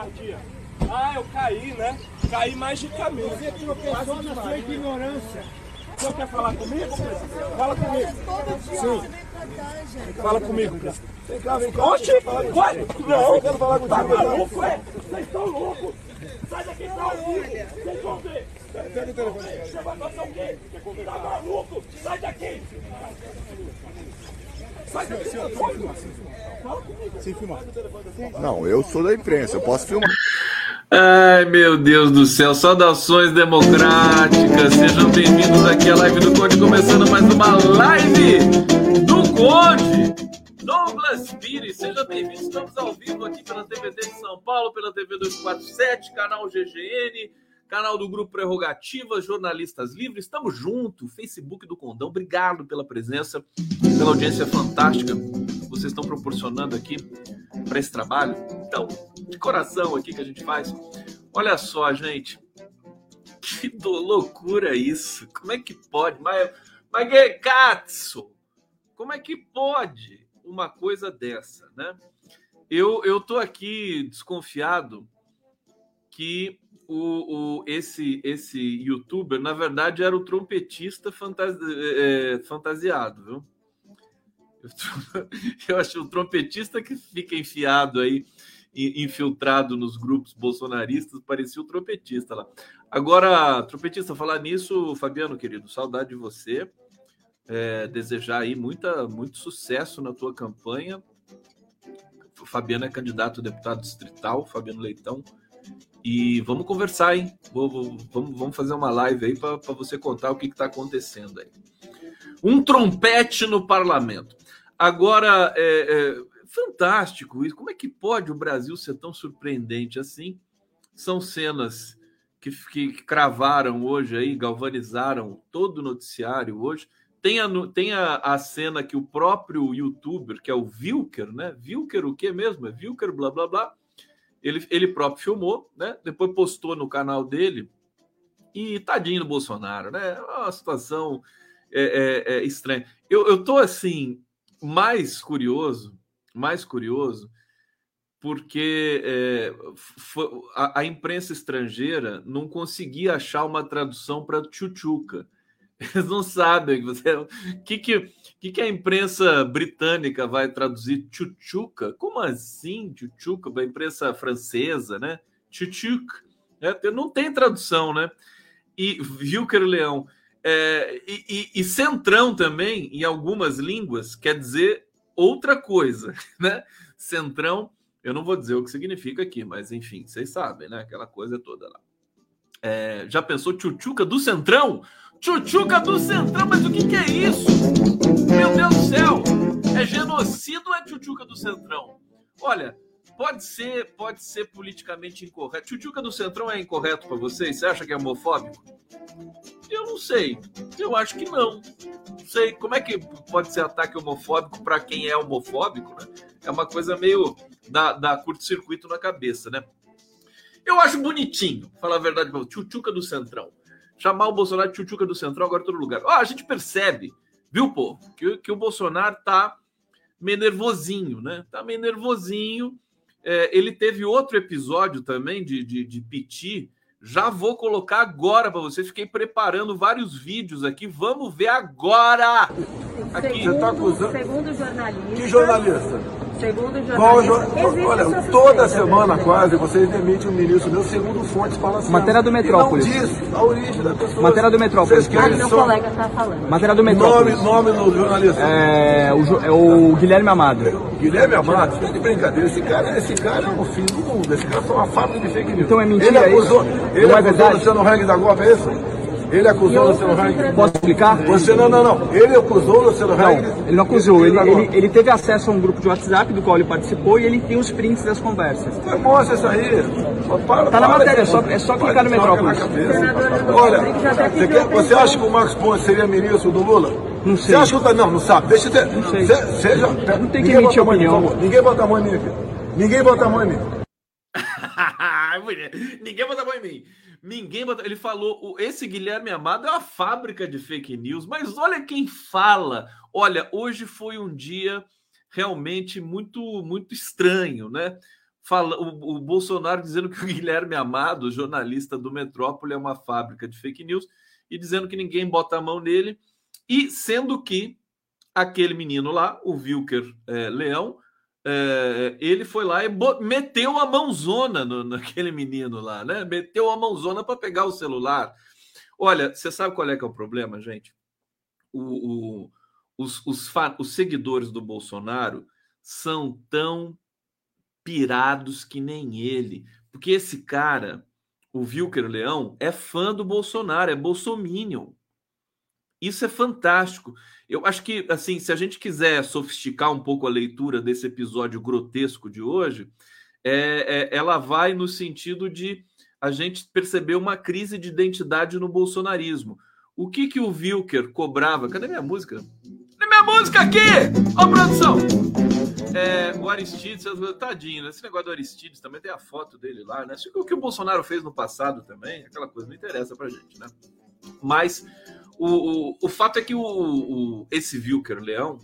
covardia? Ah, eu caí, né? Caí magicamente. Você tropeçou na sua ignorância. Você quer falar comigo, presidente? Fala comigo. Sim. Fala comigo, presidente. Vem cá, vem cá. Oxi, vai! Não, eu quero falar contigo. Tá maluco, é? Vocês estão loucos. Sai daqui, tá ao vivo. Vocês vão ver. Pega o telefone. Você vai fazer o quê? Tá maluco? Sai daqui. Sai daqui, tá doido? Fala comigo. Sem filmar. Não, eu sou da imprensa, eu posso filmar. Ai, meu Deus do céu, saudações democráticas, sejam bem-vindos aqui à live do Conde, começando mais uma live do Conde. Douglas Pires, seja bem-vindo, estamos ao vivo aqui pela TVT de São Paulo, pela TV 247, canal GGN, canal do Grupo Prerrogativas, Jornalistas Livres, estamos juntos, Facebook do Condão, obrigado pela presença, pela audiência fantástica vocês estão proporcionando aqui para esse trabalho. Então, de coração aqui que a gente faz. Olha só, gente. Que do loucura isso. Como é que pode? Mas, mas. Como é que pode uma coisa dessa, né? Eu, eu tô aqui desconfiado que o, o, esse, esse youtuber, na verdade, era o trompetista fantasi, é, fantasiado, viu? Eu acho o trompetista que fica enfiado aí, infiltrado nos grupos bolsonaristas, parecia o trompetista lá. Agora, trompetista, falar nisso, Fabiano, querido, saudade de você. É, desejar aí muita, muito sucesso na tua campanha. O Fabiano é candidato a deputado distrital, Fabiano Leitão. E vamos conversar, hein? Vamos, vamos fazer uma live aí para você contar o que está acontecendo aí. Um trompete no parlamento. Agora, é, é, fantástico isso. Como é que pode o Brasil ser tão surpreendente assim? São cenas que, que cravaram hoje aí, galvanizaram todo o noticiário hoje. Tem, a, tem a, a, cena que o próprio youtuber, que é o Vilker, né? Vilker o que mesmo? É Vilker, blá blá blá. Ele, ele próprio filmou, né? Depois postou no canal dele. E tadinho do Bolsonaro, né? É uma situação é, é, é estranha. Eu, eu tô assim, mais curioso, mais curioso, porque é, a, a, imprensa estrangeira não conseguia achar uma tradução para tchutchuca. Eles não sabem você, que, que, que, que a imprensa britânica vai traduzir tchutchuca? Como assim tchutchuca? A imprensa francesa, né? Tchutchuk. É, não tem tradução, né? E Vilker Leão é, e, e, e, centrão também, em algumas línguas, quer dizer outra coisa, né? Centrão, eu não vou dizer o que significa aqui, mas enfim, vocês sabem, né? Aquela coisa toda lá. É, já pensou tchutchuca do centrão? Tchutchuca do centrão, mas o que, que é isso? Meu Deus do céu! É genocídio ou é tchutchuca do centrão? Olha, pode ser, pode ser politicamente incorreto. Tchutchuca do centrão é incorreto para vocês? Você acha que é homofóbico? Eu não sei. Eu acho que não. Não sei. Como é que pode ser ataque homofóbico para quem é homofóbico, né? É uma coisa meio da, da curto-circuito na cabeça, né? Eu acho bonitinho, falar a verdade, tchutchuca do Centrão. Chamar o Bolsonaro de tchutchuca do Centrão agora em todo lugar. Ó, a gente percebe, viu, povo, que, que o Bolsonaro tá meio nervosinho, né? Tá meio nervosinho. É, ele teve outro episódio também de, de, de piti, já vou colocar agora para vocês. Fiquei preparando vários vídeos aqui. Vamos ver agora. Aqui. Segundo, Você tá acusando? Segundo jornalista. Que jornalista? Segundo jornalista. Olha, toda semana quase vocês demitem um ministro meu segundo fontes falaciosas. Matéria do Metrópolis. E não diz a origem da pessoa. Matéria do Metrópolis. Ah, meu só... colega está falando. Matéria do Metrópolis. Nome, nome do jornalista. É o, é o Guilherme Amado. Guilherme Amado? Tá de brincadeira. Esse cara, esse cara é o fim do mundo. Esse cara é uma fábrica de fake news. Então é mentira ele acusou, isso? Ele não é é verdade? o Luciano Hang da Globo, é isso? Ele acusou o Luciano Hang. Posso explicar? Você não, não, não. Ele acusou o Luciano Hang. Não, ele não acusou. Ele, ele, ele, teve acesso a um grupo de WhatsApp do qual ele participou e ele tem os prints das conversas. Mostra isso aí. Para, tá na matéria, é só, é só clicar no Metrópolis. Olha, você, quer, você acha que o Marcos Pontes seria ministro do Lula? Não Você sei. acha que eu tô... Não, não sabe. Deixa eu ter... Não sei. Cê- Seja... Não tem que emitir opinião. Ninguém bota a mão em mim aqui. Ninguém bota a mão em mim. Ninguém bota a mão em mim. Ninguém bota. Ele falou: esse Guilherme Amado é uma fábrica de fake news, mas olha quem fala. Olha, hoje foi um dia realmente muito, muito estranho, né? Fala, o, o Bolsonaro dizendo que o Guilherme Amado, jornalista do Metrópole, é uma fábrica de fake news e dizendo que ninguém bota a mão nele, e sendo que aquele menino lá, o Wilker eh, Leão, é, ele foi lá e meteu a mãozona no, naquele menino lá, né? Meteu a mãozona para pegar o celular. Olha, você sabe qual é que é o problema, gente? O- o- os, os os seguidores do Bolsonaro são tão pirados que nem ele. Porque esse cara, o Wilker Leão, é fã do Bolsonaro, é bolsominion. Isso é fantástico. Eu acho que, assim, se a gente quiser sofisticar um pouco a leitura desse episódio grotesco de hoje, é, é- ela vai no sentido de a gente perceber uma crise de identidade no bolsonarismo. O que que o Wilker cobrava? Cadê minha música? Cadê minha música aqui? Ó, produção! É, o Aristides, tadinho, né? esse negócio do Aristides também tem a foto dele lá, né? O que o Bolsonaro fez no passado também, aquela coisa não interessa pra gente, né? Mas o, o, fato é que o, o- esse Wilker Leão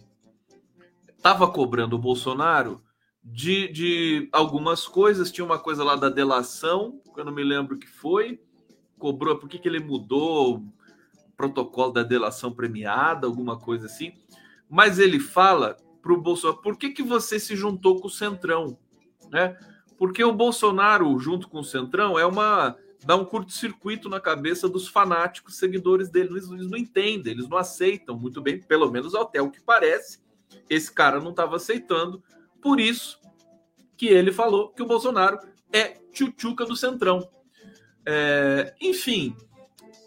estava cobrando o Bolsonaro de, de algumas coisas. Tinha uma coisa lá da delação, que eu não me lembro o que foi. Cobrou, por que, que ele mudou o protocolo da delação premiada, alguma coisa assim. Mas ele fala para o Bolsonaro: por que, que você se juntou com o Centrão? Né? Porque o Bolsonaro, junto com o Centrão, é uma dá um curto-circuito na cabeça dos fanáticos seguidores dele. Eles, eles não entendem, eles não aceitam muito bem, pelo menos até o que parece. Esse cara não estava aceitando, por isso que ele falou que o Bolsonaro é tchutchuca do Centrão. É, enfim,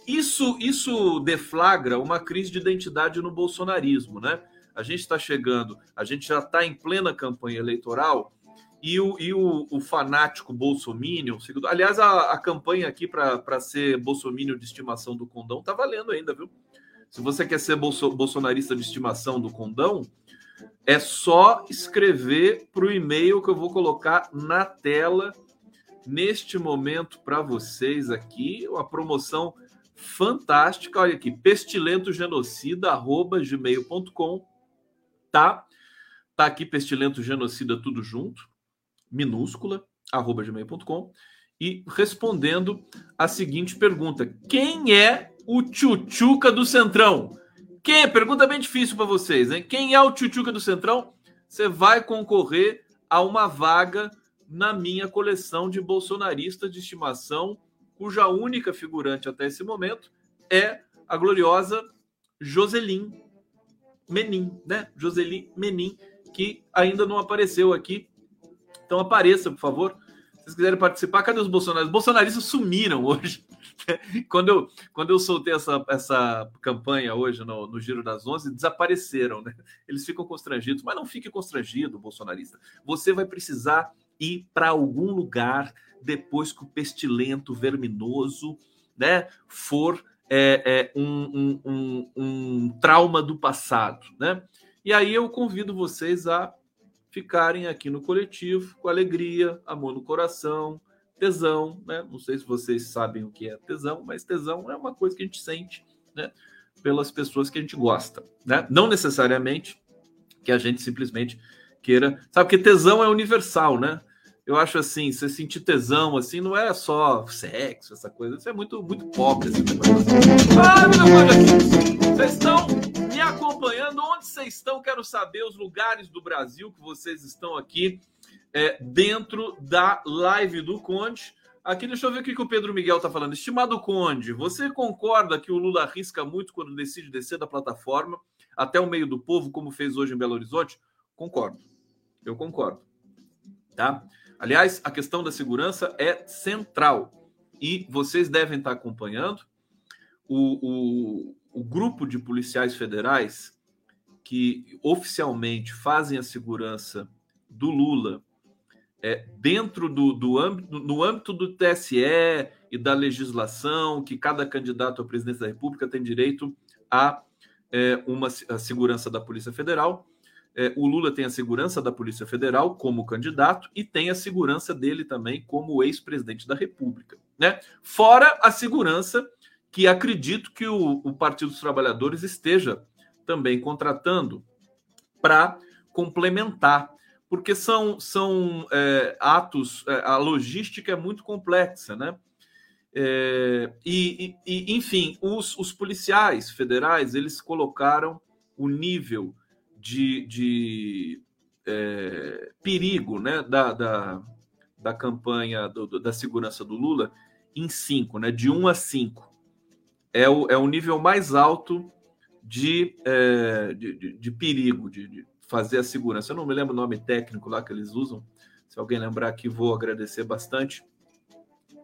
isso, isso deflagra uma crise de identidade no bolsonarismo, né? A gente está chegando, a gente já está em plena campanha eleitoral e o, e o, o fanático bolsominion, segundo- aliás, a, a campanha aqui para ser bolsominion de estimação do Condão tá valendo ainda, viu? Se você quer ser bolso- bolsonarista de estimação do Condão, é só escrever para o e-mail que eu vou colocar na tela neste momento para vocês aqui, uma promoção fantástica. Olha aqui, pestilentogenocida.gmail.com, tá? Tá aqui pestilento genocida tudo junto, minúscula, arroba gmail.com, e respondendo a seguinte pergunta: quem é o Tchutchuca do Centrão? Quem é? Pergunta bem difícil para vocês, hein? Quem é o Tchutchuca do Centrão? Você vai concorrer a uma vaga na minha coleção de bolsonaristas de estimação, cuja única figurante até esse momento é a gloriosa Joselin Menin, né? Joselin Menin, que ainda não apareceu aqui. Então apareça, por favor. Se vocês quiserem participar, cadê os bolsonaristas? Os bolsonaristas sumiram hoje. quando, eu, quando eu soltei essa, essa campanha hoje no, no Giro das Onze, desapareceram, né? Eles ficam constrangidos, mas não fique constrangido, bolsonarista. Você vai precisar ir para algum lugar depois que o pestilento verminoso né, for é, é, um, um, um, um trauma do passado. Né? E aí eu convido vocês a ficarem aqui no coletivo com alegria, amor no coração, tesão. Né? Não sei se vocês sabem o que é tesão, mas tesão é uma coisa que a gente sente né, pelas pessoas que a gente gosta. Né? Não necessariamente que a gente simplesmente queira. Sabe que tesão é universal, né? Eu acho assim, você sentir tesão assim não é só sexo, essa coisa, isso é muito muito pobre assim. Ah, meu Deus, aqui. Vocês estão me acompanhando? Vocês estão? Quero saber os lugares do Brasil que vocês estão aqui é, dentro da live do Conde. Aqui, deixa eu ver o que, que o Pedro Miguel está falando. Estimado Conde, você concorda que o Lula arrisca muito quando decide descer da plataforma até o meio do povo, como fez hoje em Belo Horizonte? Concordo. Eu concordo. Tá? Aliás, a questão da segurança é central e vocês devem estar acompanhando o, o, o grupo de policiais federais que oficialmente fazem a segurança do Lula é, dentro do, do âmbito, no âmbito do TSE e da legislação, que cada candidato à presidência da República tem direito a é, uma a segurança da Polícia Federal. É, o Lula tem a segurança da Polícia Federal como candidato e tem a segurança dele também como ex-presidente da República. Né? Fora a segurança que acredito que o, o Partido dos Trabalhadores esteja também contratando para complementar, porque são, são é, atos, é, a logística é muito complexa, né? É, e, e, enfim, os, os, policiais federais eles colocaram o nível de, de é, perigo né, da, da, da campanha do, da segurança do Lula em cinco, né, de um a cinco. É o, é o nível mais alto de, é, de, de, de, perigo, de, de, fazer a segurança. Eu não me lembro o nome técnico lá que eles usam. Se alguém lembrar aqui, vou agradecer bastante.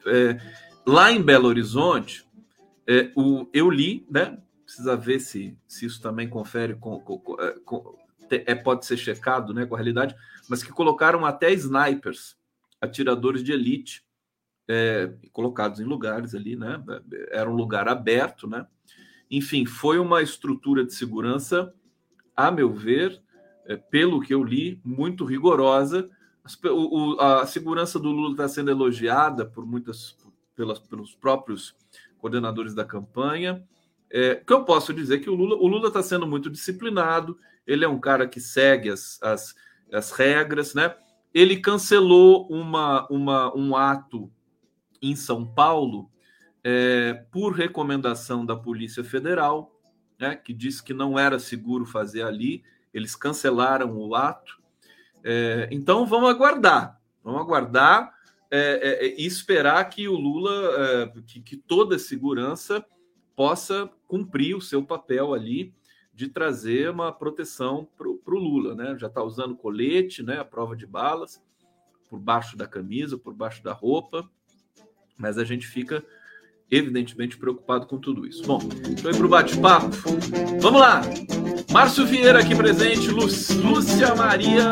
É, lá em Belo Horizonte, é, o, eu li, né? Precisa ver se, se isso também confere com, com, com é, pode ser checado né, com a realidade, mas que colocaram até snipers, atiradores de elite, é, colocados em lugares ali, né? Era um lugar aberto, né? Enfim, foi uma estrutura de segurança, a meu ver, é, pelo que eu li, muito rigorosa. O, a segurança do Lula está sendo elogiada por muitas, pelas, pelos próprios coordenadores da campanha. É, que eu posso dizer que o Lula o Lula está sendo muito disciplinado. Ele é um cara que segue as, as, as regras, né? Ele cancelou uma, uma, um ato em São Paulo é, por recomendação da Polícia Federal, né, que disse que não era seguro fazer ali, eles cancelaram o ato. É, então vamos aguardar, vamos aguardar é, é e esperar que o Lula, é, que, que toda a segurança possa cumprir o seu papel ali de trazer uma proteção para o Lula, né? Já está usando colete, né? A prova de balas por baixo da camisa, por baixo da roupa, mas a gente fica evidentemente preocupado com tudo isso. Bom, estou aí para o bate-papo. Vamos lá! Márcio Vieira aqui presente, Lu Lúcia Maria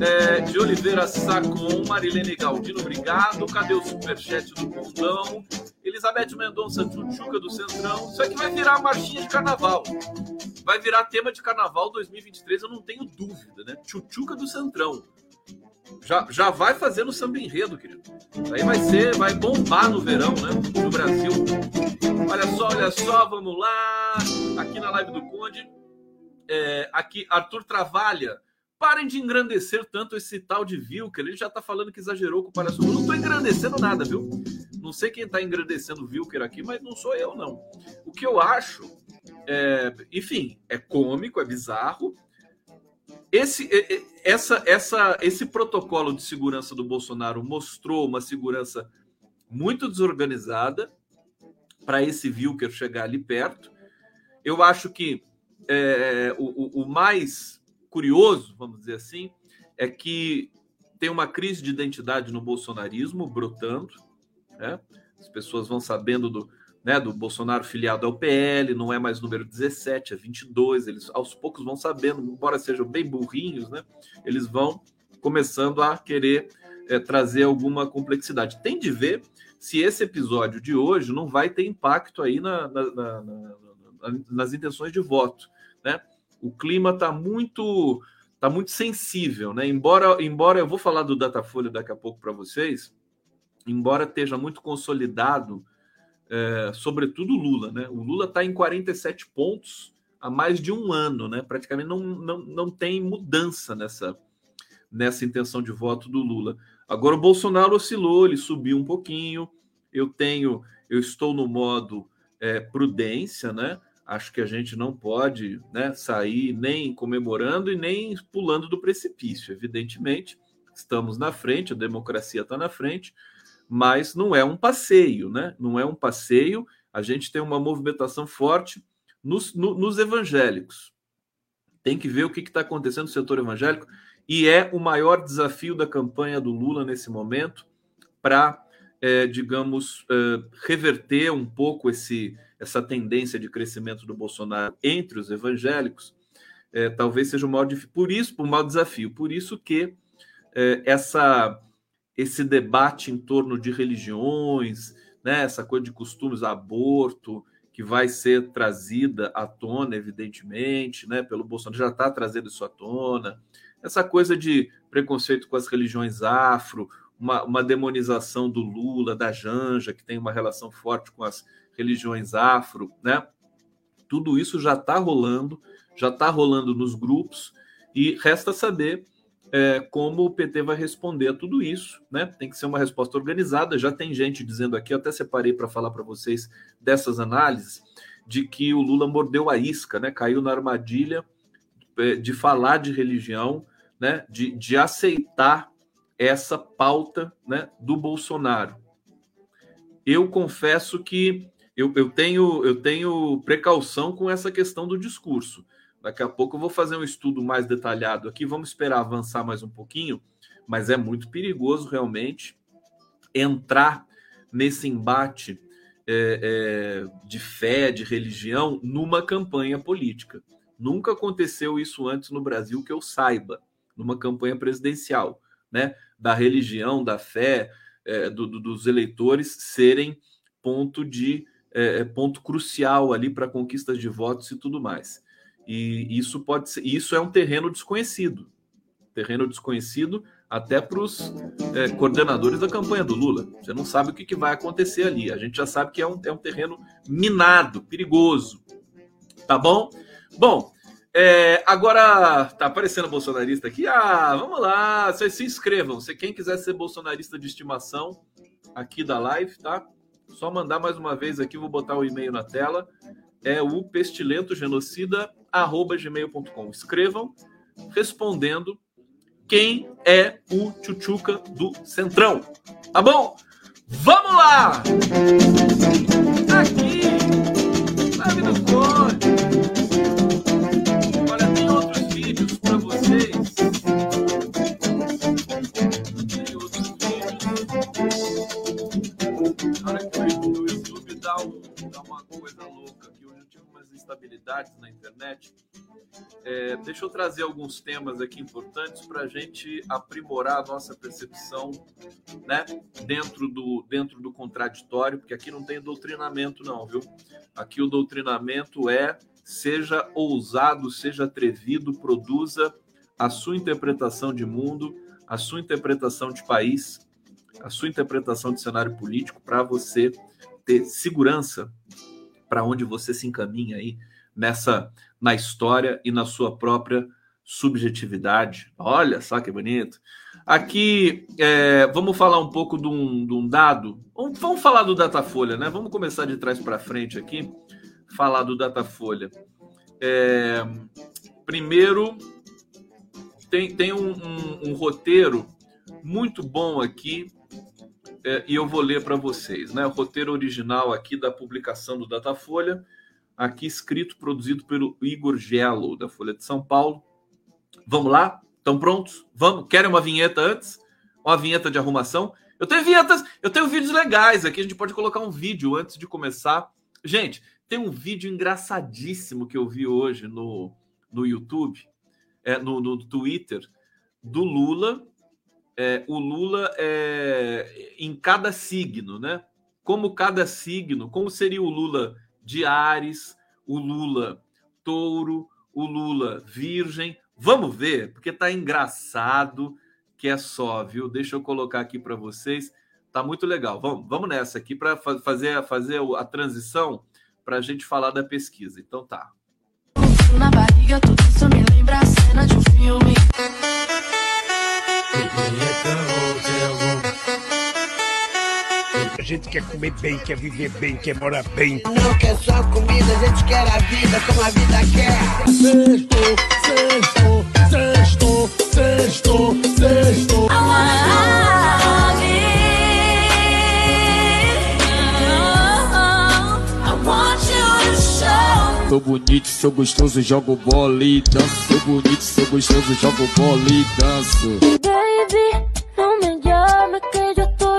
é, de Oliveira Sacon, Marilene Galdino, obrigado. Cadê o superchat do Condão? Elizabeth Mendonça, Tchutchuca do Centrão. Isso aqui vai virar marchinha de carnaval. Vai virar tema de carnaval 2023, eu não tenho dúvida, né? Tchutchuca do Centrão. Já, já vai fazendo samba enredo, querido. Aí vai ser, vai bombar no verão, né? No Brasil. Olha só, olha só, vamos lá. Aqui na live do Conde. É, aqui, Arthur Travalha. Parem de engrandecer tanto esse tal de Vilker. Ele já tá falando que exagerou com o palhaço. Eu não tô engrandecendo nada, viu? Não sei quem tá engrandecendo o Vilker aqui, mas não sou eu, não. O que eu acho, é, enfim, é cômico, é bizarro, esse, essa, essa, esse protocolo de segurança do Bolsonaro mostrou uma segurança muito desorganizada para esse Wilker chegar ali perto. Eu acho que é, o, o mais curioso, vamos dizer assim, é que tem uma crise de identidade no bolsonarismo brotando. Né? As pessoas vão sabendo do, né, do Bolsonaro filiado ao PL, não é mais número 17, é 22. Eles aos poucos vão sabendo, embora sejam bem burrinhos, né, eles vão começando a querer é, trazer alguma complexidade. Tem de ver se esse episódio de hoje não vai ter impacto aí na, na, na, nas intenções de voto. Né? O clima está muito tá muito sensível, né? Embora, embora eu vou falar do Datafolha daqui a pouco para vocês, embora esteja muito consolidado é, sobretudo Lula, né? O Lula está em 47 pontos há mais de um ano, né? Praticamente não, não, não tem mudança nessa, nessa intenção de voto do Lula. Agora o Bolsonaro oscilou, ele subiu um pouquinho. Eu tenho, eu estou no modo é, prudência, né? Acho que a gente não pode né, sair nem comemorando e nem pulando do precipício. Evidentemente, estamos na frente, a democracia está na frente mas não é um passeio, né? Não é um passeio. A gente tem uma movimentação forte nos, no, nos evangélicos. Tem que ver o que está acontecendo no setor evangélico e é o maior desafio da campanha do Lula nesse momento para, é, digamos, é, reverter um pouco esse, essa tendência de crescimento do Bolsonaro entre os evangélicos. É, talvez seja o maior por isso, o maior desafio. Por isso que é, essa esse debate em torno de religiões, né, essa coisa de costumes, aborto, que vai ser trazida à tona, evidentemente, né, pelo Bolsonaro, já está trazendo isso à tona. Essa coisa de preconceito com as religiões afro, uma, uma demonização do Lula, da Janja, que tem uma relação forte com as religiões afro, né? Tudo isso já está rolando, já está rolando nos grupos, e resta saber é, como o PT vai responder a tudo isso, né? Tem que ser uma resposta organizada. Já tem gente dizendo aqui, até separei para falar para vocês dessas análises, de que o Lula mordeu a isca, né? Caiu na armadilha é, de falar de religião, né? De, de aceitar essa pauta, né? Do Bolsonaro. Eu confesso que eu, eu tenho eu tenho precaução com essa questão do discurso. Daqui a pouco eu vou fazer um estudo mais detalhado aqui. Vamos esperar avançar mais um pouquinho, mas é muito perigoso realmente entrar nesse embate é, é, de fé, de religião, numa campanha política. Nunca aconteceu isso antes no Brasil que eu saiba, numa campanha presidencial, né? Da religião, da fé, é, do, do, dos eleitores serem ponto de é, ponto crucial ali para conquistas de votos e tudo mais. E isso pode ser, isso é um terreno desconhecido. Terreno desconhecido até para os é, coordenadores da campanha do Lula. Você não sabe o que, que, vai acontecer ali. A gente já sabe que é um, é um terreno minado, perigoso. Tá bom? Bom, é, agora tá aparecendo bolsonarista aqui. Ah, vamos lá. Vocês se inscrevam. Se quem quiser ser bolsonarista de estimação aqui da live, tá? Só mandar mais uma vez aqui, vou botar o e-mail na tela. É o pestilento genocida gmail.com. Escrevam respondendo quem é o Tchutchuca do Centrão. Tá bom? Vamos lá! Aqui, na Vida Conde. Olha, tem outros vídeos para vocês. Tem outros vídeos. Olha que o YouTube dá, um, dá uma coisa louca aqui. Hoje eu tive umas instabilidades na internet. É, deixa eu trazer alguns temas aqui importantes para a gente aprimorar a nossa percepção né, dentro, do, dentro do contraditório, porque aqui não tem doutrinamento, não, viu? Aqui o doutrinamento é seja ousado, seja atrevido, produza a sua interpretação de mundo, a sua interpretação de país, a sua interpretação de cenário político para você ter segurança para onde você se encaminha aí nessa na história e na sua própria subjetividade. Olha só que bonito. Aqui, é, vamos falar um pouco de um, de um dado. Vamos, falar do Datafolha, né? Vamos começar de trás para frente aqui, falar do Datafolha. É, primeiro, tem, tem um, um, um roteiro muito bom aqui é, e eu vou ler para vocês, né? O roteiro original aqui da publicação do Datafolha aqui escrito, produzido pelo Igor Gelo, da Folha de São Paulo. Vamos lá? Estão prontos? Vamos? Querem uma vinheta antes? Uma vinheta de arrumação? Eu tenho vinhetas, eu tenho vídeos legais aqui. A gente pode colocar um vídeo antes de começar. Gente, tem um vídeo engraçadíssimo que eu vi hoje no, no YouTube, é, no, no Twitter, do Lula. É, o Lula é, em cada signo, né? Como cada signo, como seria o Lula de Ares, o Lula touro, o Lula virgem. Vamos ver, porque tá engraçado que é só, viu? Deixa eu colocar aqui para vocês. Tá muito legal. Vamos, vamos nessa aqui para fazer, fazer a transição para a gente falar da pesquisa. Então tá. Na barriga, tudo isso me lembra a cena de um filme. A gente quer comer bem, quer viver bem, quer morar bem. Não quer só comida, a gente quer a vida como a vida quer. Sexto, sexto, sexto, sexto, sexto. Sou bonito, sou gostoso, jogo bola e danço. Sou bonito, sou gostoso, jogo bola e danço. Baby,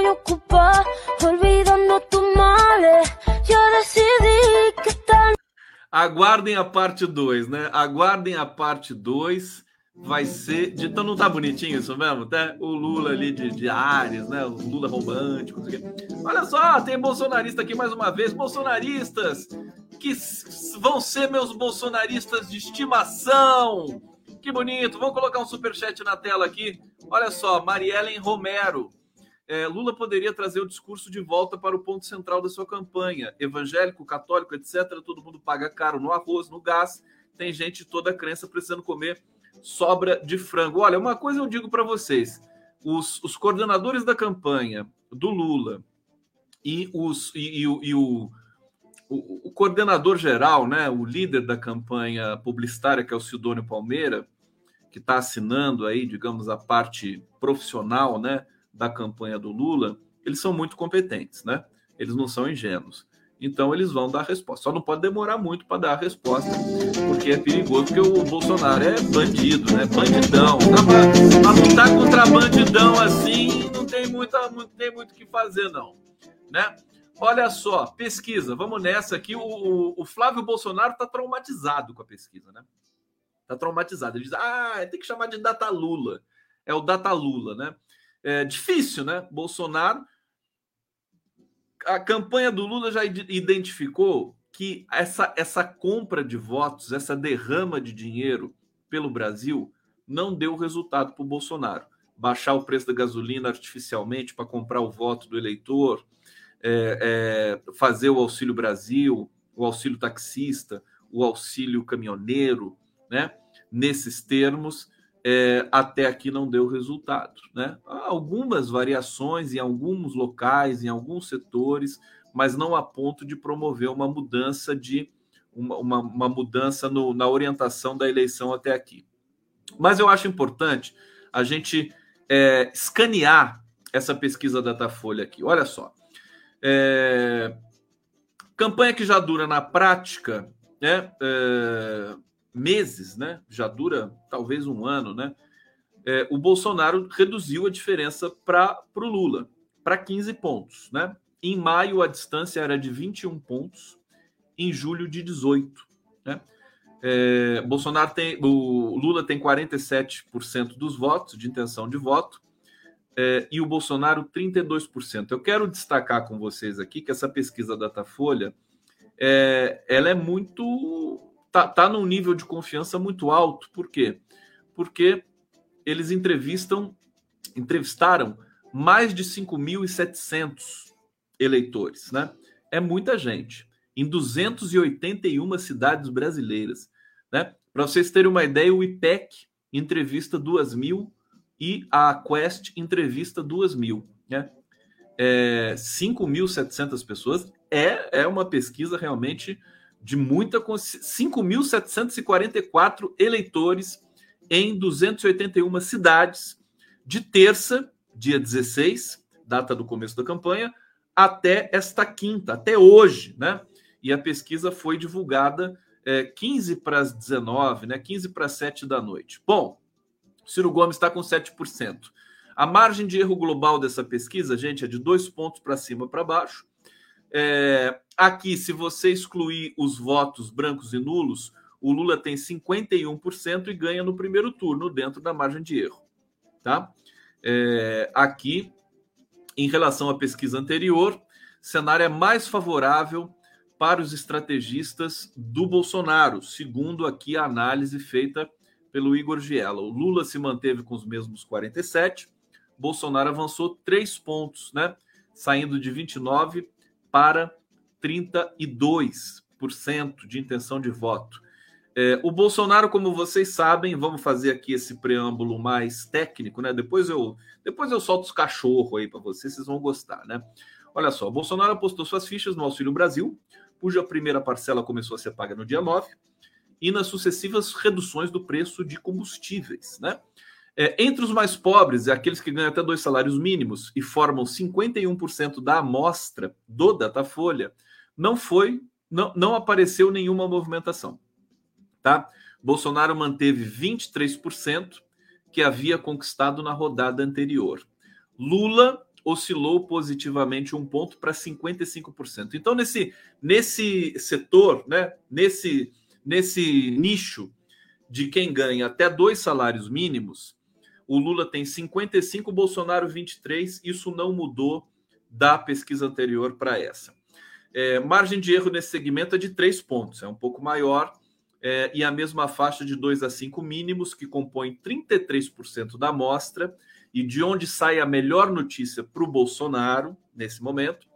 ocupada olvidando tus males. Yo decidí que tal. Aguardem a parte 2, né? Aguardem a parte 2. Vai ser. De... Então não tá bonitinho isso mesmo? Tá? O Lula ali de, de Ares, né? O Lula romântico. Olha só, tem bolsonarista aqui mais uma vez. Bolsonaristas, que vão ser meus bolsonaristas de estimação. Que bonito. Vamos colocar um superchat na tela aqui. Olha só, Mariellen Romero. É, Lula poderia trazer o discurso de volta para o ponto central da sua campanha. Evangélico, católico, etc. Todo mundo paga caro no arroz, no gás. Tem gente toda crença precisando comer sobra de frango. Olha, uma coisa eu digo para vocês: os, os, coordenadores da campanha do Lula e, os, e, e, e o, o, o, coordenador geral, né, o líder da campanha publicitária, que é o Sidônio Palmeira, que está assinando aí, digamos, a parte profissional né, da campanha do Lula, eles são muito competentes, né? Eles não são ingênuos. Então eles vão dar resposta. Só não pode demorar muito para dar a resposta, porque é perigoso, porque o Bolsonaro é bandido, né? Bandidão. Para lutar contra bandidão assim, não tem muito, não tem muito que fazer, não. Né? Olha só, pesquisa, vamos nessa aqui. O, o, o Flávio Bolsonaro está traumatizado com a pesquisa, né? Está traumatizado. Ele diz: ah, tem que chamar de data Lula. É o data Lula, né? É difícil, né? Bolsonaro a campanha do Lula já identificou que essa, essa compra de votos, essa derrama de dinheiro pelo Brasil, não deu resultado para o Bolsonaro. Baixar o preço da gasolina artificialmente para comprar o voto do eleitor, é, é, fazer o Auxílio Brasil, o auxílio taxista, o auxílio caminhoneiro, né? Nesses termos, é, até aqui não deu resultado. Né? Há algumas variações em alguns locais, em alguns setores, mas não a ponto de promover uma mudança de uma, uma, uma mudança no, na orientação da eleição até aqui. Mas eu acho importante a gente é, escanear essa pesquisa Datafolha aqui. Olha só. É, campanha que já dura na prática né, é, meses, né? Já dura talvez um ano, né? É, o Bolsonaro reduziu a diferença para o Lula para 15 pontos, né? Em maio a distância era de 21 pontos, em julho de 18, né? É, Bolsonaro tem, o Lula tem 47% dos votos de intenção de voto é, e o Bolsonaro 32%. Eu quero destacar com vocês aqui que essa pesquisa Datafolha é, ela é muito tá, tá num nível de confiança muito alto. Por quê? Porque eles entrevistam, entrevistaram mais de 5.700 eleitores, né? É muita gente em 281 cidades brasileiras, né? Para vocês terem uma ideia, o IPEC entrevista 2 mil e a Quest entrevista 2 mil, né? É, 5.700 pessoas é, é uma pesquisa realmente de muita 5.744 eleitores em 281 cidades, de terça, dia 16, data do começo da campanha, até esta quinta, até hoje, né? E a pesquisa foi divulgada é, 15 para as 19, né? 15 para as 7 da noite. Bom, Ciro Gomes está com 7%. A margem de erro global dessa pesquisa, gente, é de dois pontos para cima para baixo. É, aqui, se você excluir os votos brancos e nulos, o Lula tem 51% e ganha no primeiro turno, dentro da margem de erro. Tá? É, aqui, em relação à pesquisa anterior, cenário é mais favorável para os estrategistas do Bolsonaro, segundo aqui a análise feita pelo Igor Giela. O Lula se manteve com os mesmos 47, Bolsonaro avançou três pontos, né? Saindo de 29 para 32% de intenção de voto. É, o Bolsonaro, como vocês sabem, vamos fazer aqui esse preâmbulo mais técnico, né? Depois eu, depois eu solto os cachorros aí para vocês, vocês vão gostar, né? Olha só, Bolsonaro apostou suas fichas no Auxílio Brasil, cuja primeira parcela começou a ser paga no dia 9, e nas sucessivas reduções do preço de combustíveis, né? É, entre os mais pobres, é aqueles que ganham até dois salários mínimos e formam 51% da amostra do Datafolha, não foi, não, não apareceu nenhuma movimentação. Tá? Bolsonaro manteve 23% que havia conquistado na rodada anterior. Lula oscilou positivamente um ponto para 55%. Então, nesse, nesse setor, né, nesse, nesse nicho de quem ganha até dois salários mínimos, o Lula tem 55, o Bolsonaro 23. Isso não mudou da pesquisa anterior para essa. É, margem de erro nesse segmento é de 3 pontos, é um pouco maior, é, e a mesma faixa de 2 a 5 mínimos, que compõe 33% da amostra, e de onde sai a melhor notícia para o Bolsonaro nesse momento.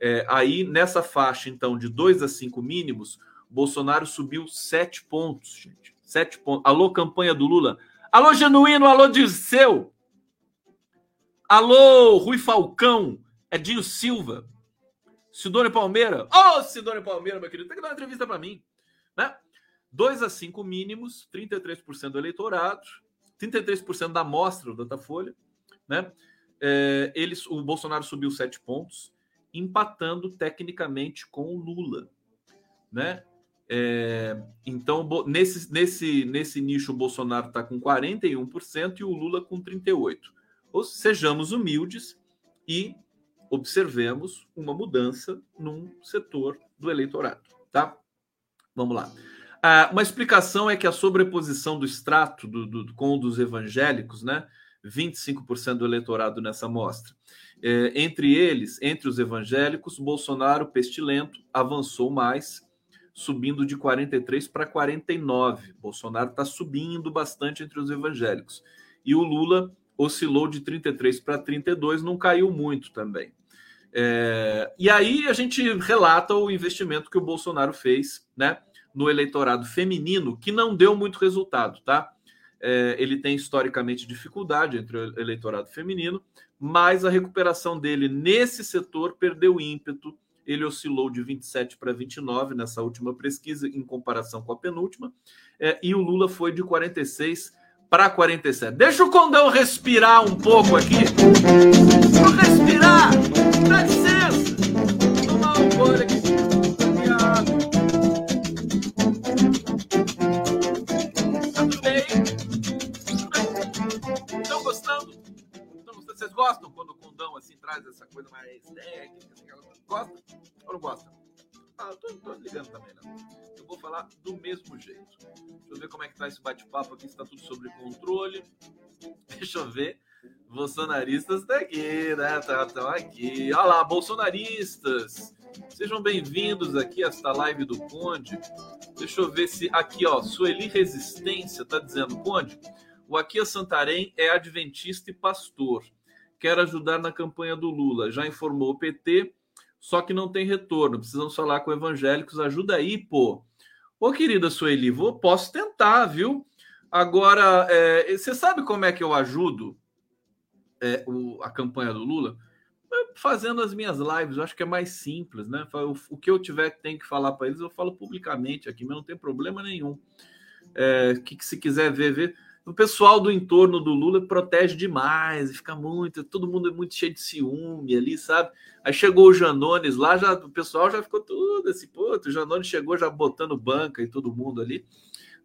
É, aí, nessa faixa, então, de 2 a 5 mínimos, Bolsonaro subiu 7 pontos, gente. 7 pontos. Alô, campanha do Lula. Alô, Genuíno, alô, Dirceu. Alô, Rui Falcão, Edinho Silva, Sidônia Palmeira. Ô, oh, Sidônia Palmeira, meu querido, tem que dar uma entrevista para mim. Né? 2 a 5 mínimos, 33% do eleitorado, 33% da amostra do Datafolha. Né? É, eles, o Bolsonaro subiu 7 pontos, empatando tecnicamente com o Lula. Né? É, então, nesse, nesse, nesse nicho, o Bolsonaro está com 41% e o Lula com 38%. Ou sejamos humildes e observemos uma mudança num setor do eleitorado, tá? Vamos lá. Ah, uma explicação é que a sobreposição do extrato do, do, com o dos evangélicos, né? 25% do eleitorado nessa amostra. É, entre eles, entre os evangélicos, Bolsonaro, pestilento, avançou mais, subindo de 43 para 49. Bolsonaro está subindo bastante entre os evangélicos. E o Lula oscilou de 33 para 32, não caiu muito também. É, e aí a gente relata o investimento que o Bolsonaro fez né, no eleitorado feminino, que não deu muito resultado, tá? É, ele tem historicamente dificuldade entre o eleitorado feminino, mas a recuperação dele nesse setor perdeu ímpeto. Ele oscilou de 27 para 29 nessa última pesquisa, em comparação com a penúltima, é, e o Lula foi de 46 para 47. Deixa o Condão respirar um pouco aqui. Vou respirar. Dá licença. Tomar um gole aqui. Tudo bem? Estão gostando? Estão gostando? Vocês gostam quando o Condão assim traz essa coisa mais técnica? Assim, gosta ou não gosta? Ah, tô, tô ligando também, né? Eu vou falar do mesmo jeito. Deixa eu ver como é que tá esse bate-papo aqui, se tá tudo sob controle. Deixa eu ver. Bolsonaristas tá aqui, né? Estão tá, aqui. Olha lá, bolsonaristas. Sejam bem-vindos aqui a esta live do Conde. Deixa eu ver se aqui, ó, Sueli Resistência tá dizendo, Conde, o Aquia Santarém é adventista e pastor. Quer ajudar na campanha do Lula. Já informou o PT só que não tem retorno. Precisamos falar com evangélicos. Ajuda aí, pô. Ô, querida Sueli, vou, posso tentar, viu? Agora, é, você sabe como é que eu ajudo é, o, a campanha do Lula? É, fazendo as minhas lives, eu acho que é mais simples, né? O, o que eu tiver que tem que falar para eles, eu falo publicamente aqui, mas não tem problema nenhum. É, que, que se quiser ver, ver o pessoal do entorno do Lula protege demais, fica muito, todo mundo é muito cheio de ciúme ali, sabe? Aí chegou o Janones lá, já, o pessoal já ficou tudo assim, pô, o Janones chegou já botando banca e todo mundo ali.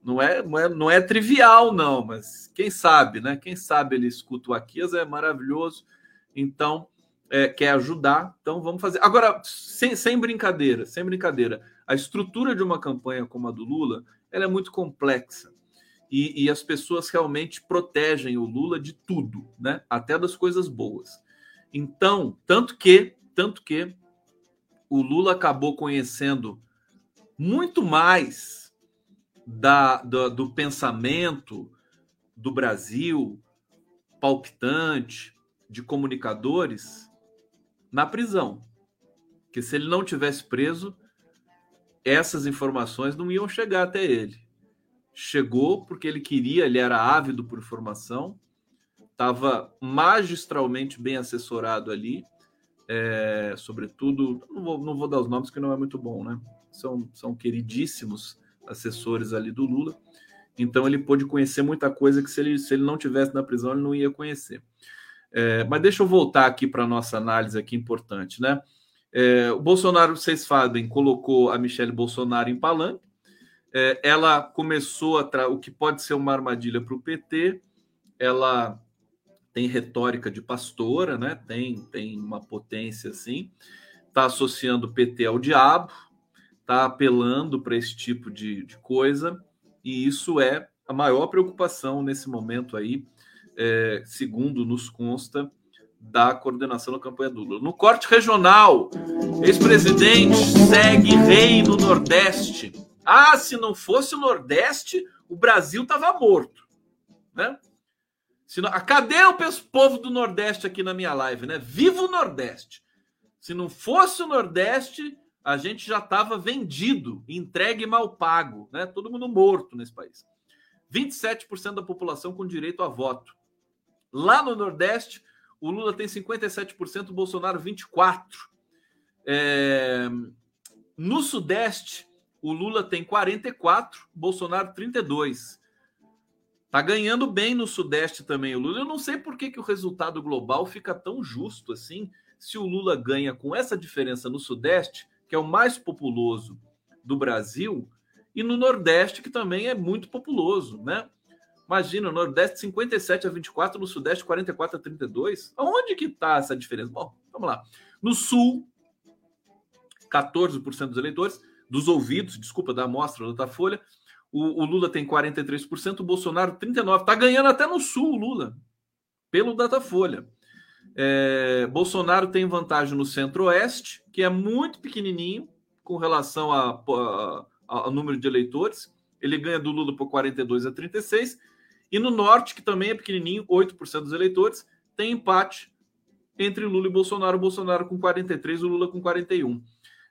Não é, não é, não é trivial, não, mas quem sabe, né? Quem sabe ele escuta o Aquias, é maravilhoso. Então, é, quer ajudar, então vamos fazer. Agora, sem, sem brincadeira, sem brincadeira, a estrutura de uma campanha como a do Lula, ela é muito complexa e, e, as pessoas realmente protegem o Lula de tudo, né? Até das coisas boas. Então, tanto que, tanto que o Lula acabou conhecendo muito mais da, do, do pensamento do Brasil palpitante, de comunicadores, na prisão. Que se ele não tivesse preso, essas informações não iam chegar até ele chegou porque ele queria, ele era ávido por formação, estava magistralmente bem assessorado ali, é, sobretudo, não vou, não vou dar os nomes que não é muito bom, né? São, são queridíssimos assessores ali do Lula, então ele pôde conhecer muita coisa que se ele, se ele não tivesse na prisão ele não ia conhecer. É, mas deixa eu voltar aqui para a nossa análise aqui importante, né? É, o Bolsonaro, vocês sabem, colocou a Michelle Bolsonaro em palanque, é, ela começou a o que pode ser uma armadilha para o PT. Ela tem retórica de pastora, né? Tem tem uma potência assim. Está associando o PT ao diabo, está apelando para esse tipo de, de, coisa e isso é a maior preocupação nesse momento aí, é, segundo nos consta da coordenação da campanha do Lula. No corte regional, ex-presidente segue rei no Nordeste. Ah, se não fosse o Nordeste, o Brasil estava morto, né? Se não, ah, cadê o povo do Nordeste aqui na minha live, né? Viva o Nordeste! Se não fosse o Nordeste, a gente já estava vendido, entregue mal pago, né? Todo mundo morto nesse país. 27% da população com direito a voto. Lá no Nordeste, o Lula tem 57%, o Bolsonaro 24%. É... No Sudeste, o Lula tem 44%, o Bolsonaro 32%. Tá ganhando bem no Sudeste também o Lula. Eu não sei por que, que o resultado global fica tão justo assim, se o Lula ganha com essa diferença no Sudeste, que é o mais populoso do Brasil, e no Nordeste, que também é muito populoso, né? Imagina, o Nordeste 57 a 24, no Sudeste 44 a 32. Aonde que está essa diferença? Bom, vamos lá. No Sul, 14% dos eleitores, dos ouvidos, desculpa, da amostra da Datafolha, o, o Lula tem 43%, o Bolsonaro 39%. Está ganhando até no Sul o Lula, pelo Datafolha. É, Bolsonaro tem vantagem no Centro-Oeste, que é muito pequenininho com relação ao número de eleitores. Ele ganha do Lula por 42 a 36. E no Norte, que também é pequenininho, 8% dos eleitores, tem empate entre Lula e Bolsonaro. O Bolsonaro com 43, o Lula com 41.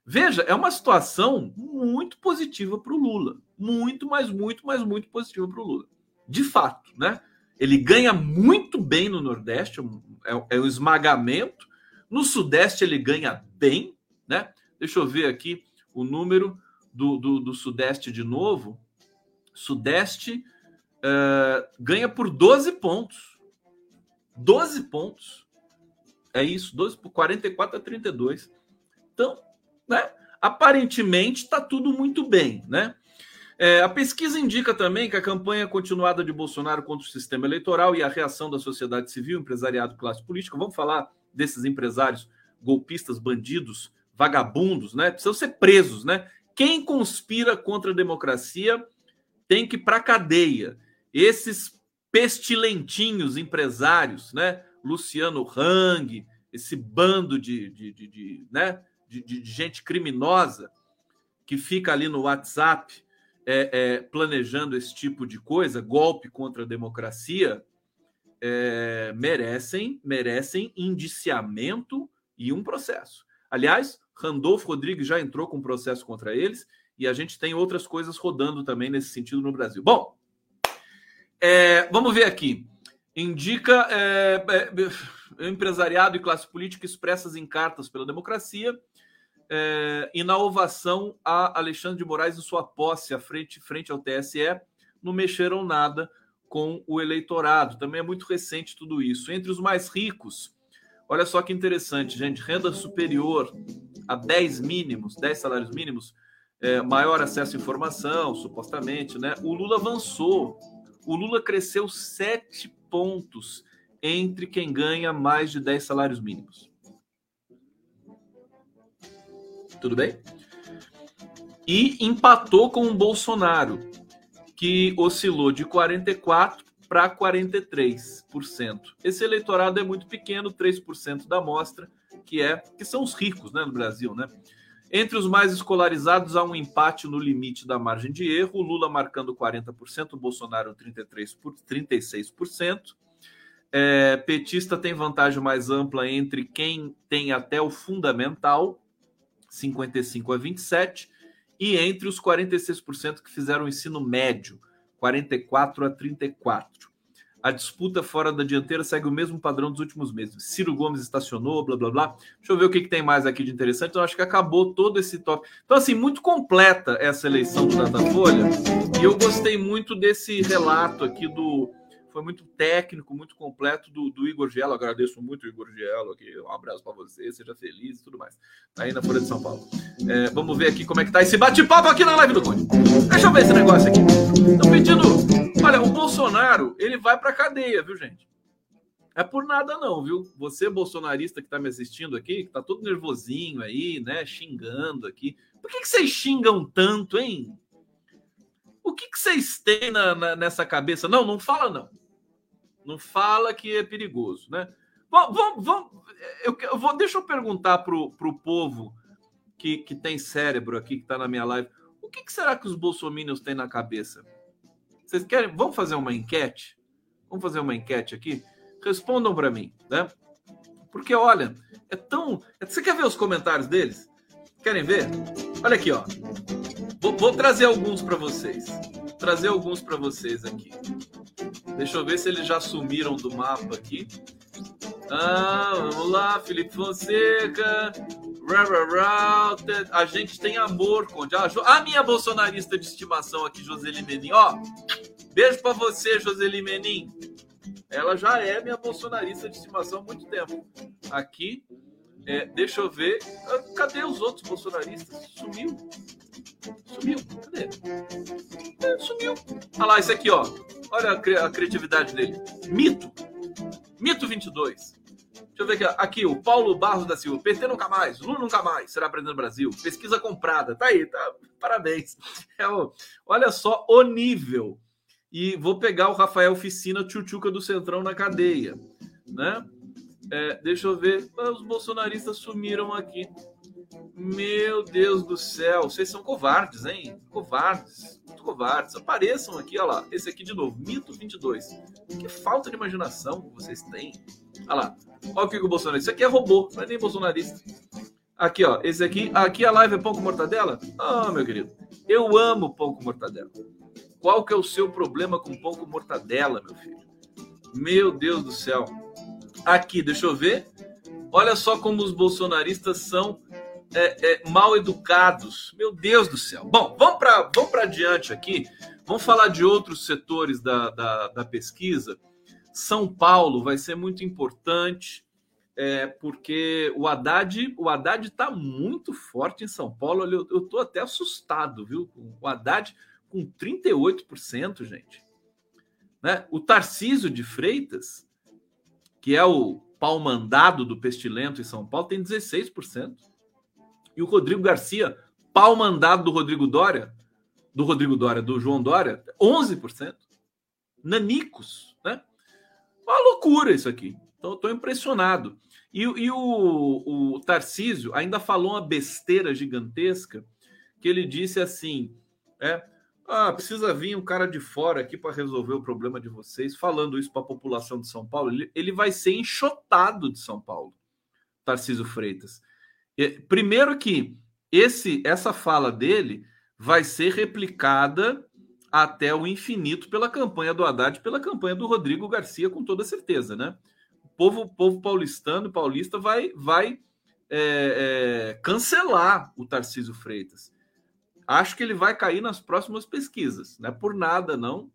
Veja, é uma situação muito positiva para o Lula. Muito, mas muito, mas muito positiva para o Lula. De fato, né? Ele ganha muito bem no Nordeste, é, é um esmagamento. No Sudeste ele ganha bem, né? Deixa eu ver aqui o número do, do, do Sudeste de novo. Sudeste uh, ganha por 12 pontos. 12 pontos. É isso, 12 por 44 a 32. Então, né? Aparentemente está tudo muito bem, né? É, a pesquisa indica também que a campanha continuada de Bolsonaro contra o sistema eleitoral e a reação da sociedade civil, empresariado, classe política. Vamos falar desses empresários golpistas, bandidos, vagabundos, né? Precisam ser presos, né? Quem conspira contra a democracia tem que ir para cadeia. Esses pestilentinhos empresários, né? Luciano Hang, esse bando de, de, de, de né? De, de, gente criminosa que fica ali no WhatsApp é, é, planejando esse tipo de coisa, golpe contra a democracia, é, merecem, merecem indiciamento e um processo. Aliás, Randolfo Rodrigues já entrou com um processo contra eles e a gente tem outras coisas rodando também nesse sentido no Brasil. Bom, é, vamos ver aqui. Indica é, é, empresariado e classe política expressas em cartas pela democracia é, e na ovação a Alexandre de Moraes em sua posse à frente, frente ao TSE, não mexeram nada com o eleitorado. Também é muito recente tudo isso. Entre os mais ricos, olha só que interessante, gente, renda superior a 10 mínimos, 10 salários mínimos, é, maior acesso à informação, supostamente, né? O Lula avançou. O Lula cresceu 7 pontos entre quem ganha mais de 10 salários mínimos. Tudo bem? E empatou com o Bolsonaro, que oscilou de 44% para 43%. Esse eleitorado é muito pequeno, 3% da amostra, que é que são os ricos né, no Brasil, né? Entre os mais escolarizados, há um empate no limite da margem de erro, Lula marcando 40%, o Bolsonaro 33%, por 36%. É, petista tem vantagem mais ampla entre quem tem até o fundamental, 55 a 27, e entre os 46% que fizeram o ensino médio, 44 a 34. A disputa fora da dianteira segue o mesmo padrão dos últimos meses. Ciro Gomes estacionou, blá blá blá. Deixa eu ver o que, que tem mais aqui de interessante. Então, acho que acabou todo esse top. Então, assim, muito completa essa eleição do Datafolha. E eu gostei muito desse relato aqui do foi muito técnico, muito completo do, do Igor Gielo. Agradeço muito o Igor Gielo aqui. Um abraço para você, seja feliz e tudo mais. Tá aí na Folha de São Paulo. É, vamos ver aqui como é que tá esse bate-papo aqui na live do Conde. Deixa eu ver esse negócio aqui. Estão pedindo. Olha, o Bolsonaro, ele vai para cadeia, viu, gente? É por nada não, viu? Você bolsonarista que tá me assistindo aqui, que tá todo nervosinho aí, né, xingando aqui. Por que, que vocês xingam tanto, hein? O que, que vocês têm na, na, nessa cabeça? Não, não fala não. Não fala que é perigoso, né? Vamos, vamos, eu, eu vou, deixa eu perguntar pro, pro povo que, que tem cérebro aqui, que está na minha live. O que, que, será que os bolsominions têm na cabeça? Vocês querem? Vamos fazer uma enquete? Vamos fazer uma enquete aqui? Respondam para mim, né? Porque, olha, é tão. Você quer ver os comentários deles? Querem ver? Olha aqui, ó. Vou, vou trazer alguns para vocês. Vou trazer alguns para vocês aqui. Deixa eu ver se eles já sumiram do mapa aqui. Ah, vamos lá, Felipe Fonseca. A gente tem amor, Conde. Ah, a minha bolsonarista de estimação aqui, Joseli Menin. Ó, beijo para você, Joseli Menin. Ela já é minha bolsonarista de estimação há muito tempo. Aqui, é, deixa eu ver. Ah, cadê os outros bolsonaristas? Sumiu. Sumiu. Cadê? É, sumiu. Olha lá, esse aqui, ó. Olha a, cri a criatividade dele. Mito. Mito 22. Deixa eu ver aqui, aqui, o Paulo Barros da Silva. PT nunca mais, Lula nunca mais será presidente do Brasil. Pesquisa comprada. Tá aí, tá. Parabéns. É, olha só o nível. E vou pegar o Rafael Oficina Tchutchuca do Centrão na cadeia. Né? É, deixa eu ver. Os bolsonaristas sumiram aqui. Meu Deus do céu, vocês são covardes, hein? Covardes, muito covardes. Apareçam aqui, olha lá. Esse aqui de novo, Mito 22. Que falta de imaginação que vocês têm. Olha lá. Olha o que o Bolsonaro. Isso aqui é robô, não é nem bolsonarista. Aqui, ó. Esse aqui. Aqui a live é pão com mortadela? Ah, oh, meu querido. Eu amo pão com mortadela. Qual que é o seu problema com pão com mortadela, meu filho? Meu Deus do céu. Aqui, deixa eu ver. Olha só como os bolsonaristas são é, é, mal educados. Meu Deus do céu. Bom, vamos para vamos adiante aqui. Vamos falar de outros setores da, da, da pesquisa. São Paulo vai ser muito importante, é, porque o Haddad o Haddad está muito forte em São Paulo. Eu estou até assustado, viu? O Haddad com 38%, gente. Né? O Tarcísio de Freitas, que é o pau mandado do Pestilento em São Paulo, tem 16%. E o Rodrigo Garcia, pau mandado do Rodrigo Dória, do Rodrigo Dória, do João Dória, 11%. Nanicos, né? Uma loucura isso aqui. Então, estou impressionado. E, e o, o Tarcísio ainda falou uma besteira gigantesca que ele disse assim: é, ah, precisa vir um cara de fora aqui para resolver o problema de vocês. Falando isso para a população de São Paulo, ele, ele vai ser enxotado de São Paulo, Tarcísio Freitas. Primeiro que esse essa fala dele vai ser replicada até o infinito pela campanha do Haddad, pela campanha do Rodrigo Garcia, com toda certeza, né? O povo, povo paulistano, paulista, vai, vai é, é, cancelar o Tarcísio Freitas. Acho que ele vai cair nas próximas pesquisas, não é por nada, não,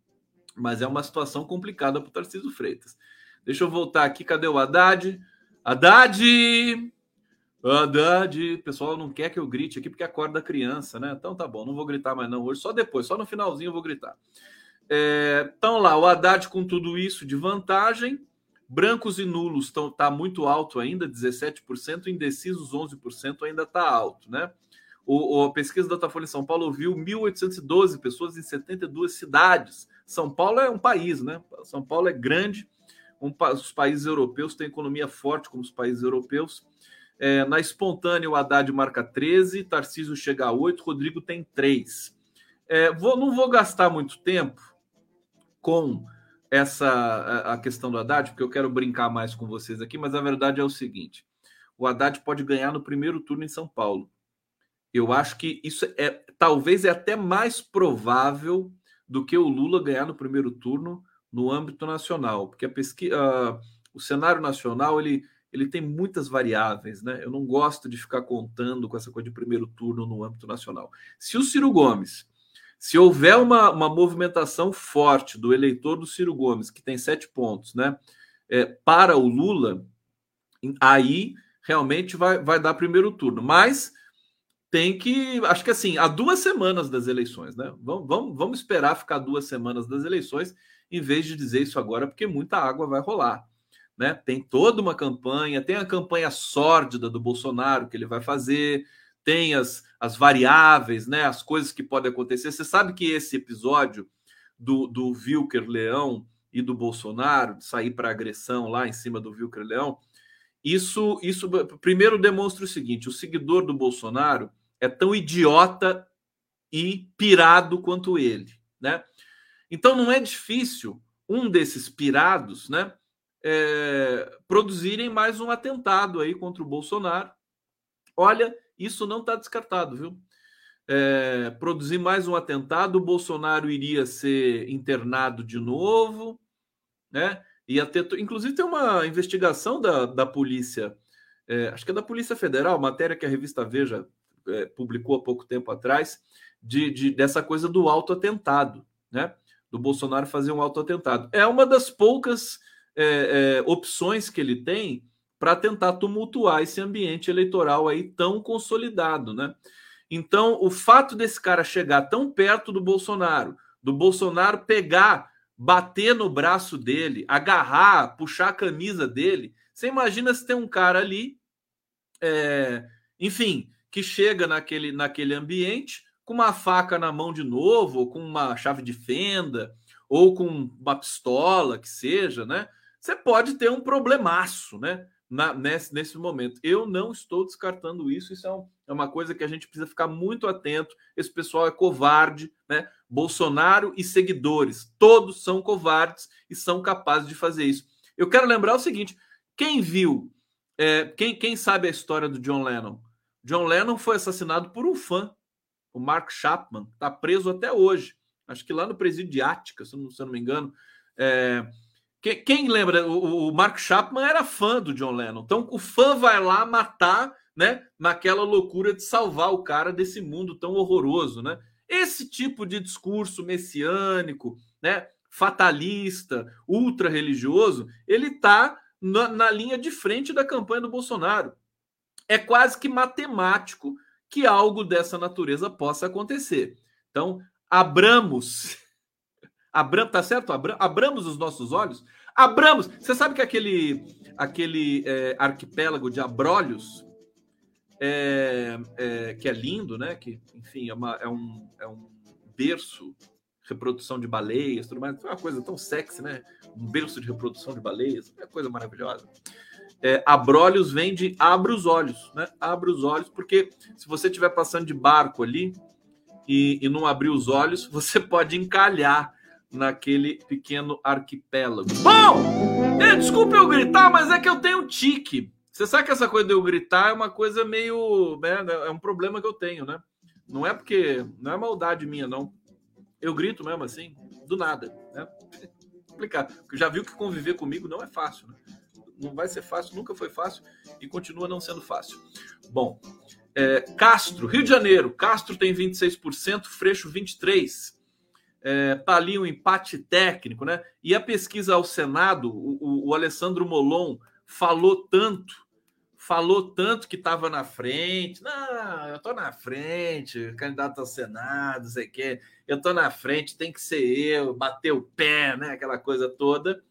mas é uma situação complicada para o Tarcísio Freitas. Deixa eu voltar aqui, cadê o Haddad? Haddad! Haddad, pessoal não quer que eu grite aqui porque acorda a criança, né? Então tá bom, não vou gritar mais não hoje, só depois, só no finalzinho eu vou gritar. É, então lá, o Haddad com tudo isso de vantagem, brancos e nulos estão tá muito alto ainda, 17%, indecisos 11% ainda tá alto, né? O, a pesquisa da Datafolha em São Paulo ouviu 1.812 pessoas em 72 cidades. São Paulo é um país, né? São Paulo é grande. Um, os países europeus têm economia forte como os países europeus. É, na espontânea, o Haddad marca 13, Tarcísio chega a 8, Rodrigo tem 3. É, vou, não vou gastar muito tempo com essa a questão do Haddad, porque eu quero brincar mais com vocês aqui, mas a verdade é o seguinte: o Haddad pode ganhar no primeiro turno em São Paulo. Eu acho que isso é talvez é até mais provável do que o Lula ganhar no primeiro turno no âmbito nacional, porque a pesquisa, uh, o cenário nacional ele ele tem muitas variáveis, né? Eu não gosto de ficar contando com essa coisa de primeiro turno no âmbito nacional. Se o Ciro Gomes, se houver uma, uma movimentação forte do eleitor do Ciro Gomes, que tem sete pontos, né? É, para o Lula, aí realmente vai, vai dar primeiro turno. Mas tem que, acho que assim, há duas semanas das eleições, né? Vamos, vamos, vamos esperar ficar duas semanas das eleições, em vez de dizer isso agora, porque muita água vai rolar né? Tem toda uma campanha, tem a campanha sórdida do Bolsonaro que ele vai fazer, tem as, as variáveis, né? As coisas que podem acontecer. Você sabe que esse episódio do, do Wilker Leão e do Bolsonaro, de sair para agressão lá em cima do Vilcre Leão, isso, isso primeiro demonstra o seguinte: o seguidor do Bolsonaro é tão idiota e pirado quanto ele, né? Então não é difícil um desses pirados, né, é, produzirem mais um atentado aí contra o Bolsonaro. Olha, isso não está descartado, viu? É, produzir mais um atentado, o Bolsonaro iria ser internado de novo, né? Ia ter, inclusive tem uma investigação da, da polícia, é, acho que é da Polícia Federal, matéria que a revista Veja é, publicou há pouco tempo atrás, de, de dessa coisa do autoatentado, né? Do Bolsonaro fazer um autoatentado. É uma das poucas é, é opções que ele tem para tentar tumultuar esse ambiente eleitoral aí tão consolidado, né? Então, o fato desse cara chegar tão perto do Bolsonaro, do Bolsonaro pegar, bater no braço dele, agarrar, puxar a camisa dele, você imagina se tem um cara ali, é, enfim, que chega naquele, naquele ambiente com uma faca na mão de novo, ou com uma chave de fenda, ou com uma pistola, que seja, né? Você pode ter um problemaço, né? na, nesse, nesse momento. Eu não estou descartando isso, isso é, um, é, uma coisa que a gente precisa ficar muito atento. Esse pessoal é covarde, né? Bolsonaro e seguidores, todos são covardes e são capazes de fazer isso. Eu quero lembrar o seguinte: quem viu, é, quem, quem sabe a história do John Lennon? John Lennon foi assassinado por um fã, o Mark Chapman, está preso até hoje. Acho que lá no presídio de Ática, se não, se não me engano. É, quem, lembra? O, o, Mark Chapman era fã do John Lennon. Então o fã vai lá matar, né? Naquela loucura de salvar o cara desse mundo tão horroroso, né? Esse tipo de discurso messiânico, né? Fatalista, ultra religioso, ele está na, na linha de frente da campanha do Bolsonaro. É quase que matemático que algo dessa natureza possa acontecer. Então, abramos Abram, tá certo? Abram, abramos os nossos olhos. Abramos. Você sabe que aquele, aquele é, arquipélago de Abrolhos, é, é, que é lindo, né? Que, enfim, é, uma, é, um, é um berço, reprodução de baleias, tudo mais. É uma coisa tão sexy, né? Um berço de reprodução de baleias, é coisa maravilhosa. É, Abrolhos vem de abre os olhos, né? Abre os olhos, porque se você estiver passando de barco ali e, e não abrir os olhos, você pode encalhar naquele pequeno arquipélago. Bom, é, desculpa eu gritar, mas é que eu tenho tique. Você sabe que essa coisa de eu gritar é uma coisa meio. Né, é um problema que eu tenho, né? Não é porque. Não é maldade minha, não. Eu grito mesmo assim, do nada, né? Complicado. Porque já viu que conviver comigo não é fácil, né? Não vai ser fácil, nunca foi fácil e continua não sendo fácil. Bom, é, Castro, Rio de Janeiro. Castro tem 26%, Freixo 23% é, tá ali um empate técnico, né? E a pesquisa ao Senado, o, o Alessandro Molon falou tanto, falou tanto que estava na frente. Não, eu tô na frente, candidato ao Senado, sei que, eu tô na frente, tem que ser eu, bater o pé, né? Aquela coisa toda.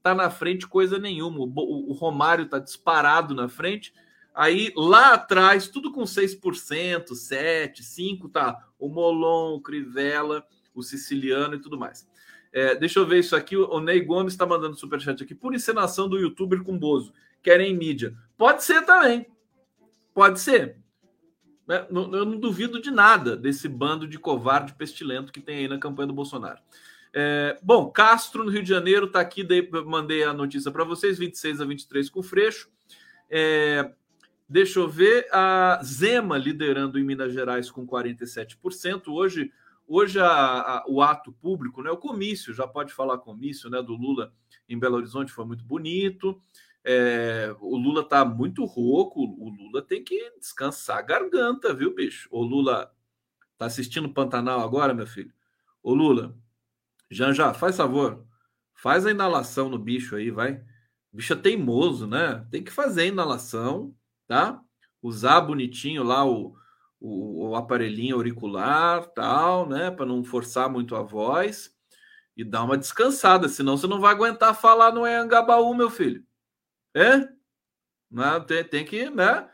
Tá na frente coisa nenhuma. O, o Romário tá disparado na frente. Aí lá atrás, tudo com 6%, 7, 5, tá? O Molon, o Crivella o siciliano e tudo mais. É, deixa eu ver isso aqui. O Ney Gomes está mandando superchat aqui. Por encenação do youtuber com Bozo. Querem mídia. Pode ser também. Pode ser. É, eu não duvido de nada desse bando de covarde pestilento que tem aí na campanha do Bolsonaro. É, bom, Castro, no Rio de Janeiro, está aqui. Dei, mandei a notícia para vocês: 26 a 23 com Freixo. É, deixa eu ver. A Zema liderando em Minas Gerais com 47%. Hoje Hoje a, a, o ato público, né, o comício, já pode falar comício, né, do Lula em Belo Horizonte foi muito bonito. É, o Lula tá muito rouco, o Lula tem que descansar a garganta, viu, bicho? O Lula tá assistindo Pantanal agora, meu filho? Ô Lula, já, faz favor, faz a inalação no bicho aí, vai. Bicho é teimoso, né? Tem que fazer a inalação, tá? Usar bonitinho lá o, o, o aparelhinho auricular, tal, né, para não forçar muito a voz e dar uma descansada, senão você não vai aguentar falar no Angabaú, meu filho. É? Né? Tem, tem que, né?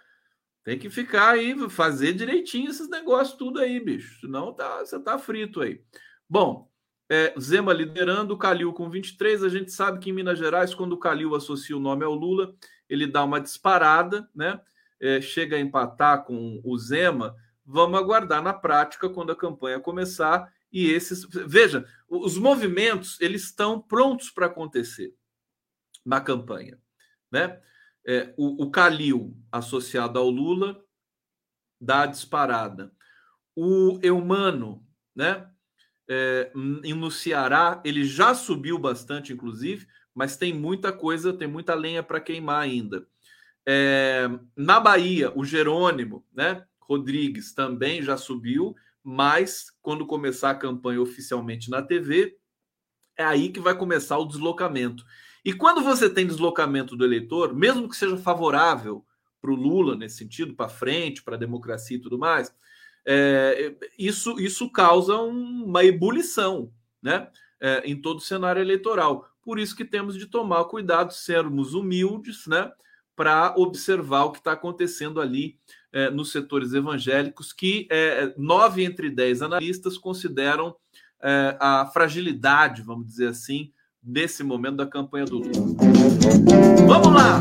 Tem que ficar aí, fazer direitinho esses negócios tudo aí, bicho. Senão tá, você tá frito aí. Bom, É, Zema liderando, o Calil com 23. A gente sabe que em Minas Gerais, quando o Calil associa o nome ao Lula, ele dá uma disparada, né? É, chega a empatar com o Zema. Vamos aguardar na prática quando a campanha começar e esses. Veja, os movimentos eles estão prontos para acontecer na campanha, né? É, o, o Calil associado ao Lula dá disparada. O Eumano, né? É, no Ceará, ele já subiu bastante, inclusive, mas tem muita coisa, tem muita lenha para queimar ainda. É, na Bahia, o Jerônimo, né? Rodrigues também já subiu, mas quando começar a campanha oficialmente na TV, é aí que vai começar o deslocamento. E quando você tem deslocamento do eleitor, mesmo que seja favorável para o Lula nesse sentido, para frente, para a democracia e tudo mais, é, isso, isso causa uma ebulição né, é, em todo o cenário eleitoral. Por isso que temos de tomar cuidado, sermos humildes, né, para observar o que está acontecendo ali é, nos setores evangélicos, que é, nove entre dez analistas consideram é, a fragilidade, vamos dizer assim, nesse momento da campanha do Lula. Vamos lá!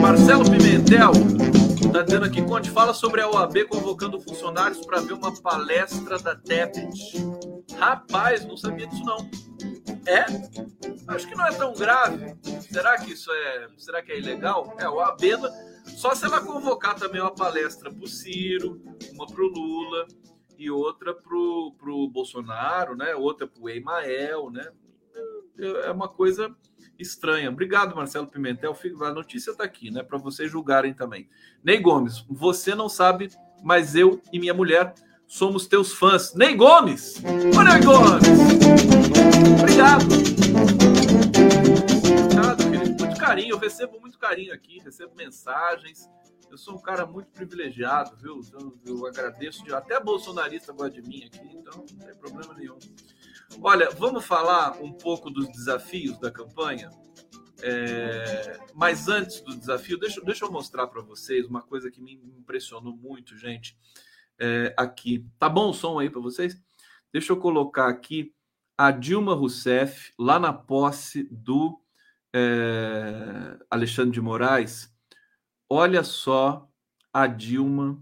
Marcelo Pimentel está dizendo aqui, Conde, fala sobre a OAB convocando funcionários para ver uma palestra da Tebet. Rapaz, não sabia disso não. É? Acho que não é tão grave. Será que isso é. Será que é ilegal? É, o AB. Só se ela convocar também uma palestra para o Ciro, uma para o Lula e outra para o Bolsonaro, né? Outra para o Emael, né? É uma coisa estranha. Obrigado, Marcelo Pimentel. A notícia está aqui, né? Para vocês julgarem também. Ney Gomes, você não sabe, mas eu e minha mulher somos teus fãs. Ney Gomes! Ô, Ney Gomes! Obrigado! Carinho. Eu recebo muito carinho aqui, recebo mensagens. Eu sou um cara muito privilegiado, viu? Então, eu agradeço. De... Até bolsonarista gosta de mim aqui, então não tem problema nenhum. Olha, vamos falar um pouco dos desafios da campanha? É... Mas antes do desafio, deixa, deixa eu mostrar para vocês uma coisa que me impressionou muito, gente, é, aqui. Tá bom o som aí para vocês? Deixa eu colocar aqui a Dilma Rousseff, lá na posse do é, Alexandre de Moraes. Olha só a Dilma,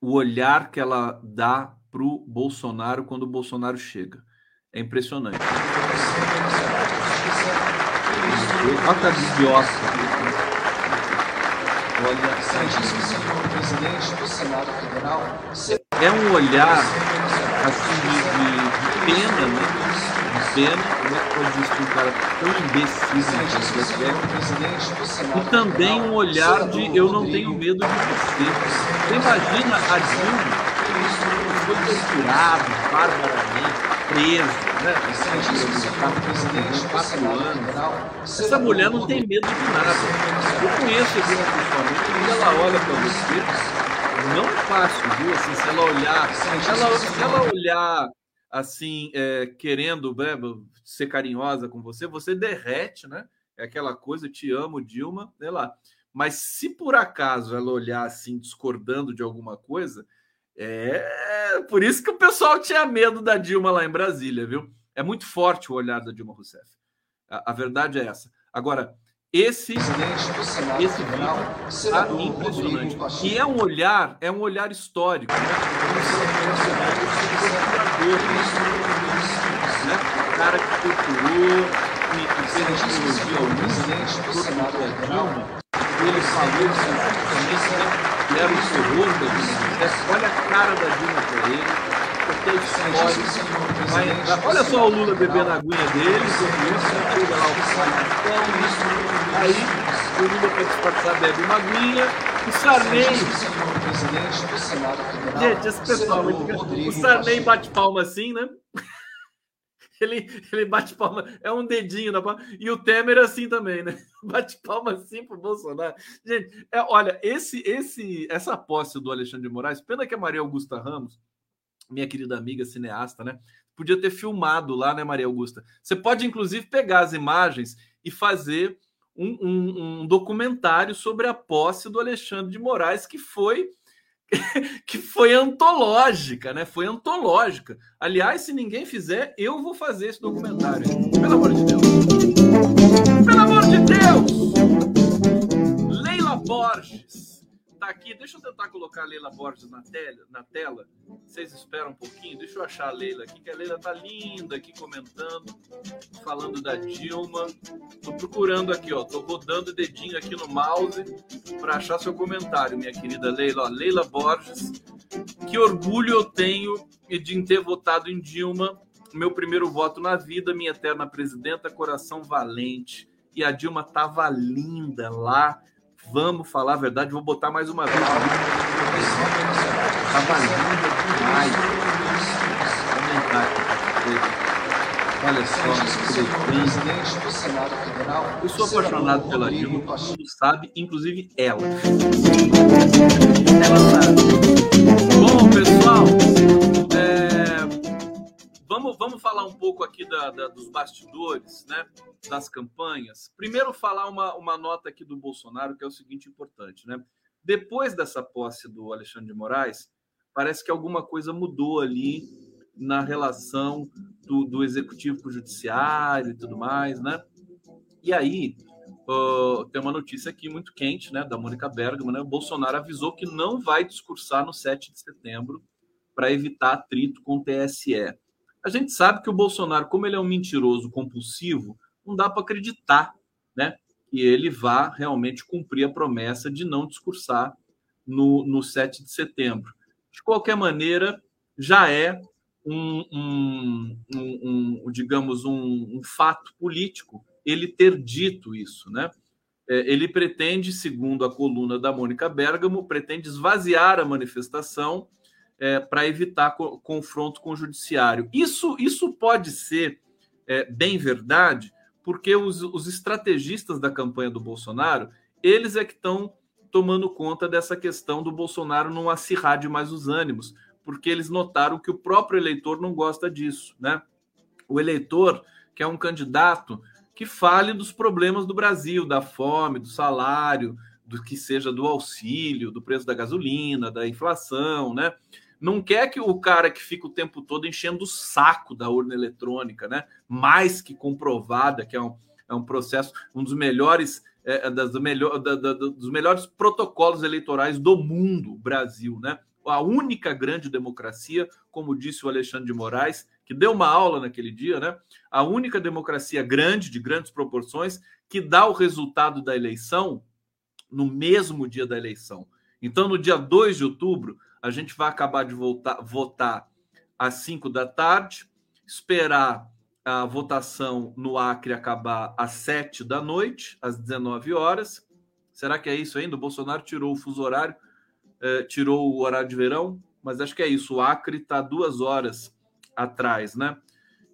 o olhar que ela dá para o Bolsonaro quando o Bolsonaro chega. É impressionante. Olha idiota. Olha. É um olhar assim de, de pena, né? De pena. É pode existir um cara tão imbecil é? E também um olhar de eu não tenho medo de você. Você imagina a Dilma foi torturado barbaramente preso, né? Quatro anos. Essa mulher não tem medo de nada. Eu conheço a Dilma pessoalmente, quando ela olha para você, não é fácil, viu? Assim, se ela olhar, ela, se ela olhar assim, é, querendo né, ser carinhosa com você, você derrete, né? É aquela coisa, te amo, Dilma, sei lá. Mas se por acaso ela olhar assim, discordando de alguma coisa, é por isso que o pessoal tinha medo da Dilma lá em Brasília, viu? É muito forte o olhar da Dilma Rousseff. A, a verdade é essa. Agora, esse esse vídeo tá impressionante. E é um olhar, é um olhar histórico, né? O cara que torturou e, e fez torturou a Dilma, ele falou especificamente, né? era o terror da Olha a cara da Dilma para ele, porque história. olha só o Lula bebendo a aguinha dele, o aí o Lula para disfarçar bebe uma aguinha, o Sarney. Gente, esse pessoal, o Sarney bate palma assim, né? ele, ele bate palma, é um dedinho na palma. E o Temer assim também, né? Bate palma assim pro Bolsonaro. Gente, é, olha, esse, esse, essa posse do Alexandre de Moraes, pena que a Maria Augusta Ramos, minha querida amiga cineasta, né? Podia ter filmado lá, né, Maria Augusta? Você pode, inclusive, pegar as imagens e fazer um, um, um documentário sobre a posse do Alexandre de Moraes, que foi que foi antológica, né? Foi antológica. Aliás, se ninguém fizer, eu vou fazer esse documentário. Pelo amor de Deus. Pelo amor de Deus! Leila Borges tá aqui. Deixa eu tentar colocar a Leila Borges na tela, na tela. Vocês esperam um pouquinho. Deixa eu achar a Leila aqui, que a Leila tá linda aqui comentando, falando da Dilma. Tô procurando aqui, ó. Tô rodando o dedinho aqui no mouse para achar seu comentário, minha querida Leila. Ó, Leila Borges. Que orgulho eu tenho de ter votado em Dilma. Meu primeiro voto na vida, minha eterna presidenta, coração valente. E a Dilma tava linda lá Vamos falar a verdade, vou botar mais uma vez. Tava linda demais. Olha só, presidente do Senado Federal. Eu sou apaixonado pela Dilma, todo mundo sabe, inclusive ela. Ela sabe. Bom, pessoal, vamos, falar um pouco aqui da, da, dos bastidores, né? das campanhas. Primeiro, falar uma, uma nota aqui do Bolsonaro, que é o seguinte importante, né? Depois dessa posse do Alexandre de Moraes, parece que alguma coisa mudou ali na relação do, do executivo com o judiciário e tudo mais, né? E aí, uh, tem uma notícia aqui muito quente, né, da Mônica Bergamo, né? O Bolsonaro avisou que não vai discursar no 7 de setembro para evitar atrito com o TSE. A gente sabe que o Bolsonaro, como ele é um mentiroso compulsivo, não dá para acreditar né, que ele vá realmente cumprir a promessa de não discursar no, no 7 de setembro. De qualquer maneira, já é um, um, um, um digamos, um, fato político ele ter dito isso, né? É, ele pretende, segundo a coluna da Mônica Bergamo, pretende esvaziar a manifestação é, para evitar co confronto com o judiciário. Isso, isso pode ser é, bem verdade, porque os, os estrategistas da campanha do Bolsonaro, eles é que estão tomando conta dessa questão do Bolsonaro não acirrar demais os ânimos, porque eles notaram que o próprio eleitor não gosta disso, né? O eleitor que é um candidato que fale dos problemas do Brasil, da fome, do salário, do que seja do auxílio, do preço da gasolina, da inflação, né? Não quer que o cara que fica o tempo todo enchendo o saco da urna eletrônica, né? Mais que comprovada, que é um, é um processo, um dos melhores, é, é das, melhor, da, da, dos melhores protocolos eleitorais do mundo, Brasil, né? A única grande democracia, como disse o Alexandre de Moraes, que deu uma aula naquele dia, né? A única democracia grande, de grandes proporções, que dá o resultado da eleição no mesmo dia da eleição. Então, no dia 2 de outubro, a gente vai acabar de voltar, votar às 5 da tarde, esperar a votação no Acre acabar às 7 da noite, às 19 horas. Será que é isso ainda? O Bolsonaro tirou o fuso horário, eh, tirou o horário de verão, mas acho que é isso. O Acre está duas horas atrás, né?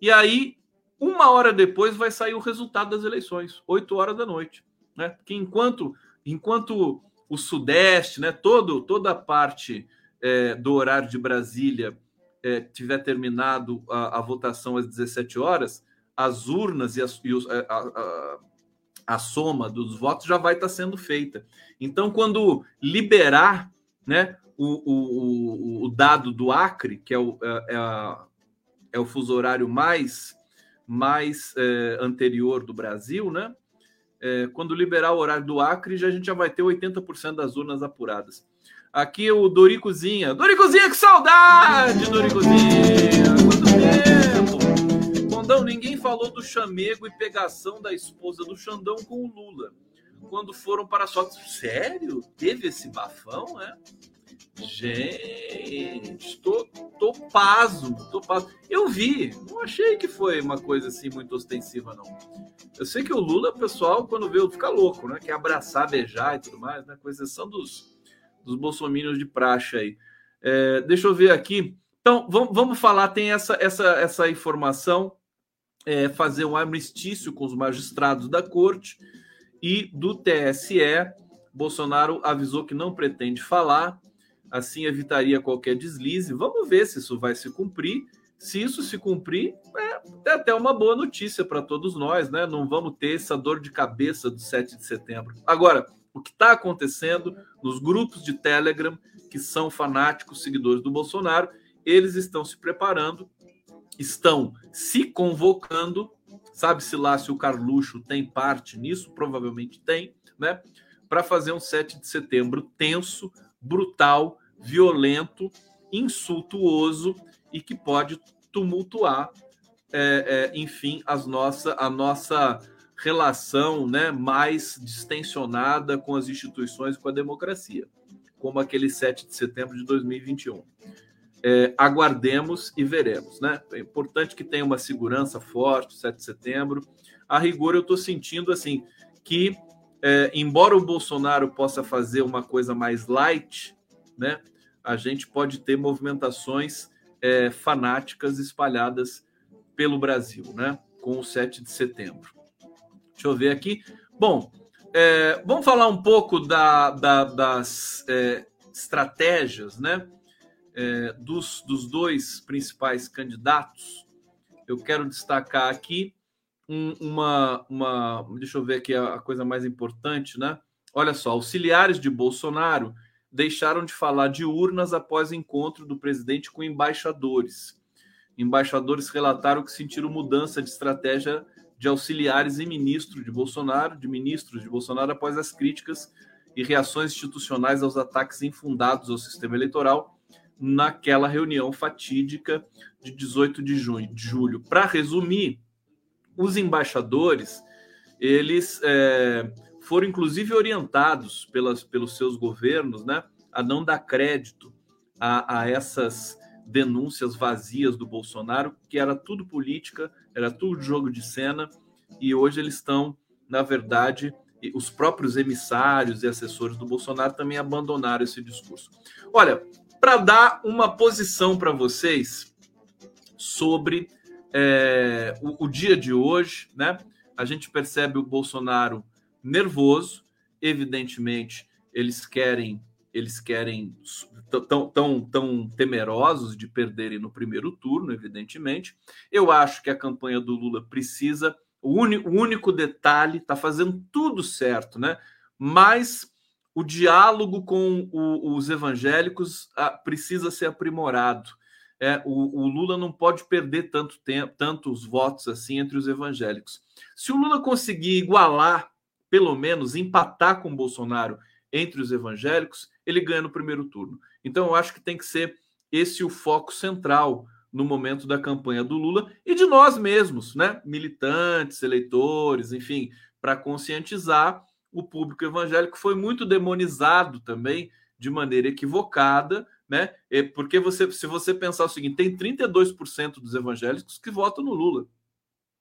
E aí, uma hora depois, vai sair o resultado das eleições, 8 horas da noite, né? Que enquanto, enquanto o Sudeste, né, todo, toda a parte é, do horário de Brasília é, tiver terminado a, a, votação às 17 horas, as urnas e, as, e os, a, a, a, soma dos votos já vai estar sendo feita. Então, quando liberar né, o, o, o dado do Acre, que é o, é, é, é o fuso horário mais, mais é, anterior do Brasil, né? É, quando liberar o horário do Acre, já, a gente já vai ter 80% das urnas apuradas. Aqui o Doricozinha. Doricozinha, que saudade, Doricozinha! Quanto tempo! Condão, ninguém falou do chamego e pegação da esposa do Xandão com o Lula. Quando foram para a sua. Sério? Teve esse bafão, né? Gente, tô, tô pasmo, tô pasmo. Eu vi, não achei que foi uma coisa assim muito ostensiva, não. Eu sei que o Lula, pessoal, quando vê, fica louco, né? Quer abraçar, beijar e tudo mais, né? Com exceção dos, dos bolsominions de praxe aí. É, deixa eu ver aqui. Então, vamos, vamos falar, tem essa, essa, essa informação, é, fazer um armistício com os magistrados da corte e do TSE. Bolsonaro avisou que não pretende falar, assim evitaria qualquer deslize. Vamos ver se isso vai se cumprir. Se isso se cumprir, é, é até uma boa notícia para todos nós, né? Não vamos ter essa dor de cabeça do 7 de setembro. Agora, O que está acontecendo nos grupos de Telegram, que são fanáticos seguidores do Bolsonaro, eles estão se preparando, estão se convocando, sabe-se lá se o Carluxo tem parte nisso, provavelmente tem, né? Para fazer um 7 de setembro tenso, brutal, violento, insultuoso e que pode tumultuar, é, é, enfim, as nossa, a nossa relação né, mais distensionada com as instituições e com a democracia, como aquele 7 de setembro de 2021. É, aguardemos e veremos. Né? É importante que tenha uma segurança forte, 7 de setembro. A rigor, eu estou sentindo assim que, é, embora o Bolsonaro possa fazer uma coisa mais light, né, a gente pode ter movimentações é, fanáticas espalhadas pelo Brasil, né, com o 7 de setembro. Deixa eu ver aqui. Bom, é, vamos falar um pouco da, da, das é, estratégias, né? É, dos, dos dois principais candidatos. Eu quero destacar aqui um, uma, uma. Deixa eu ver aqui a, a coisa mais importante, né? Olha só, auxiliares de Bolsonaro deixaram de falar de urnas após encontro do presidente com embaixadores. Embaixadores relataram que sentiram mudança de estratégia de auxiliares e ministros de Bolsonaro, de ministros de Bolsonaro após as críticas e reações institucionais aos ataques infundados ao sistema eleitoral naquela reunião fatídica de 18 de, junho, de julho. Para resumir, os embaixadores eles é, foram inclusive orientados pelas, pelos seus governos né, a não dar crédito a, a essas denúncias vazias do Bolsonaro, que era tudo política, era tudo jogo de cena, e hoje eles estão, na verdade, os próprios emissários e assessores do Bolsonaro também abandonaram esse discurso. Olha, para dar uma posição para vocês sobre é, o, o dia de hoje, né? A gente percebe o Bolsonaro nervoso, evidentemente, eles querem eles querem tão, tão, tão temerosos de perderem no primeiro turno, evidentemente. Eu acho que a campanha do Lula precisa. O, único, o único detalhe está fazendo tudo certo, né? Mas o diálogo com o, os evangélicos a, ah, precisa ser aprimorado. É, o, o, Lula não pode perder tanto tempo, tantos votos assim entre os evangélicos. Se o Lula conseguir igualar, pelo menos empatar com o Bolsonaro entre os evangélicos, ele ganha no primeiro turno. Então, eu acho que tem que ser esse o foco central no momento da campanha do Lula e de nós mesmos, né? Militantes, eleitores, enfim, para conscientizar o público evangélico. Foi muito demonizado também de maneira equivocada, né? Porque você, se você pensar o seguinte, tem 32% dos evangélicos que votam no Lula.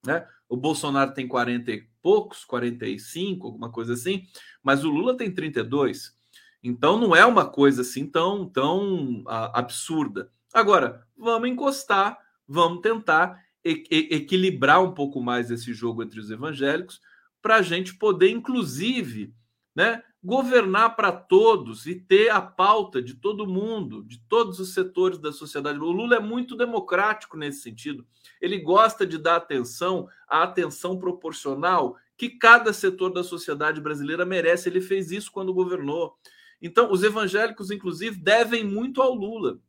Né? O Bolsonaro tem 40 e poucos, 45, alguma coisa assim, mas o Lula tem 32. Então não é uma coisa assim tão, tão a, absurda. Agora, vamos encostar, vamos tentar e, e, equilibrar um pouco mais esse jogo entre os evangélicos para a gente poder, inclusive, né, governar para todos e ter a pauta de todo mundo, de todos os setores da sociedade. O Lula é muito democrático nesse sentido. Ele gosta de dar atenção à atenção proporcional que cada setor da sociedade brasileira merece. Ele fez isso quando governou. Então, os evangélicos, inclusive, devem muito ao Lula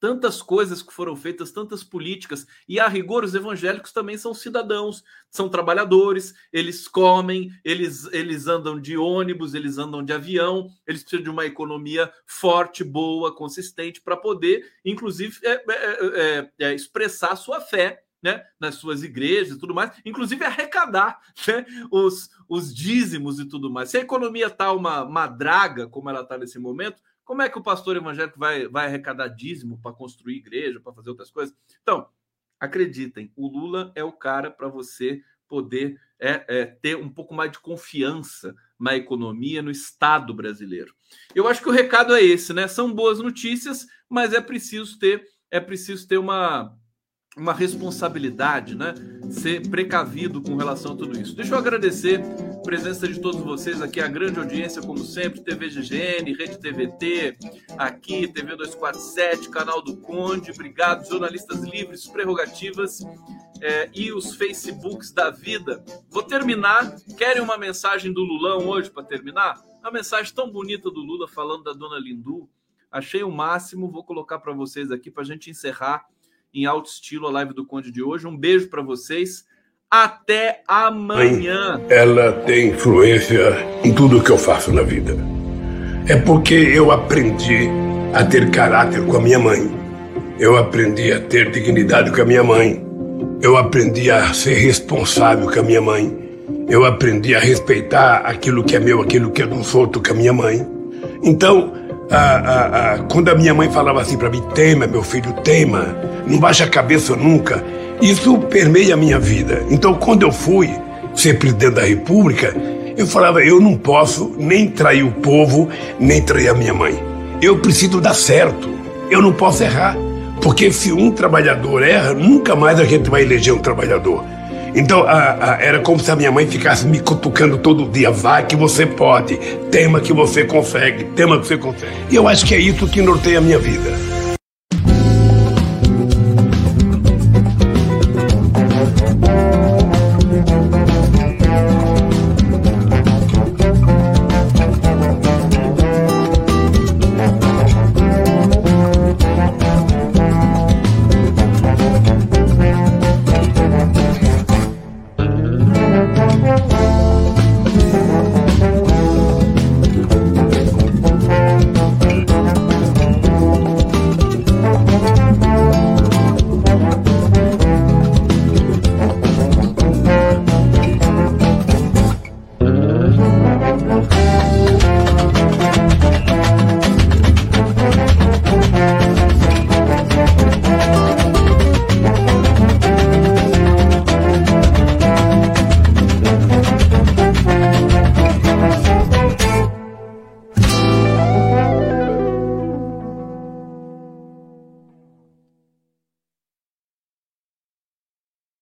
tantas coisas que foram feitas, tantas políticas, e a rigor os evangélicos também são cidadãos, são trabalhadores, eles comem, eles, eles andam de ônibus, eles andam de avião, eles precisam de uma economia forte, boa, consistente, para poder, inclusive, é, é, é, é, expressar sua fé né, nas suas igrejas e tudo mais, inclusive arrecadar né, os, os dízimos e tudo mais. Se a economia está uma, uma draga, como ela está nesse momento, como é que o pastor evangélico vai, vai arrecadar dízimo para construir igreja, para fazer outras coisas? Então, acreditem, o Lula é o cara para você poder é, é, ter um pouco mais de confiança na economia, no Estado brasileiro. Eu acho que o recado é esse, né? São boas notícias, mas é preciso ter, é preciso ter uma uma responsabilidade, né? Ser precavido com relação a tudo isso. Deixa eu agradecer presença de todos vocês aqui, a grande audiência, como sempre, TV GGN, Rede TVT, aqui, TV 247, canal do Conde, obrigado, jornalistas livres, prerrogativas. é, e os Facebooks da vida. Vou terminar. Querem uma mensagem do Lulão hoje para terminar? Uma mensagem tão bonita do Lula falando da dona Lindu. Achei o máximo. Vou colocar para vocês aqui para a gente encerrar em alto estilo a live do Conde de hoje. Um beijo para vocês. Até amanhã. Ela tem influência em tudo que eu faço na vida. É porque eu aprendi a ter caráter com a minha mãe. Eu aprendi a ter dignidade com a minha mãe. Eu aprendi a ser responsável com a minha mãe. Eu aprendi a respeitar aquilo que é meu, aquilo que é dos outros com a minha mãe. Então, a, a, quando a minha mãe falava assim para mim, tema, meu filho, tema, não baixa a cabeça nunca, isso permeia a minha vida. Então, quando eu fui ser presidente da República, eu falava, eu não posso nem trair o povo, nem trair a minha mãe. Eu preciso dar certo. Eu não posso errar. Porque se um trabalhador erra, nunca mais a gente vai eleger um trabalhador. Então a, a, era como se a minha mãe ficasse me cutucando todo dia. Vai que você pode, tema que você consegue, tema que você consegue. E eu acho que é isso que norteia a minha vida.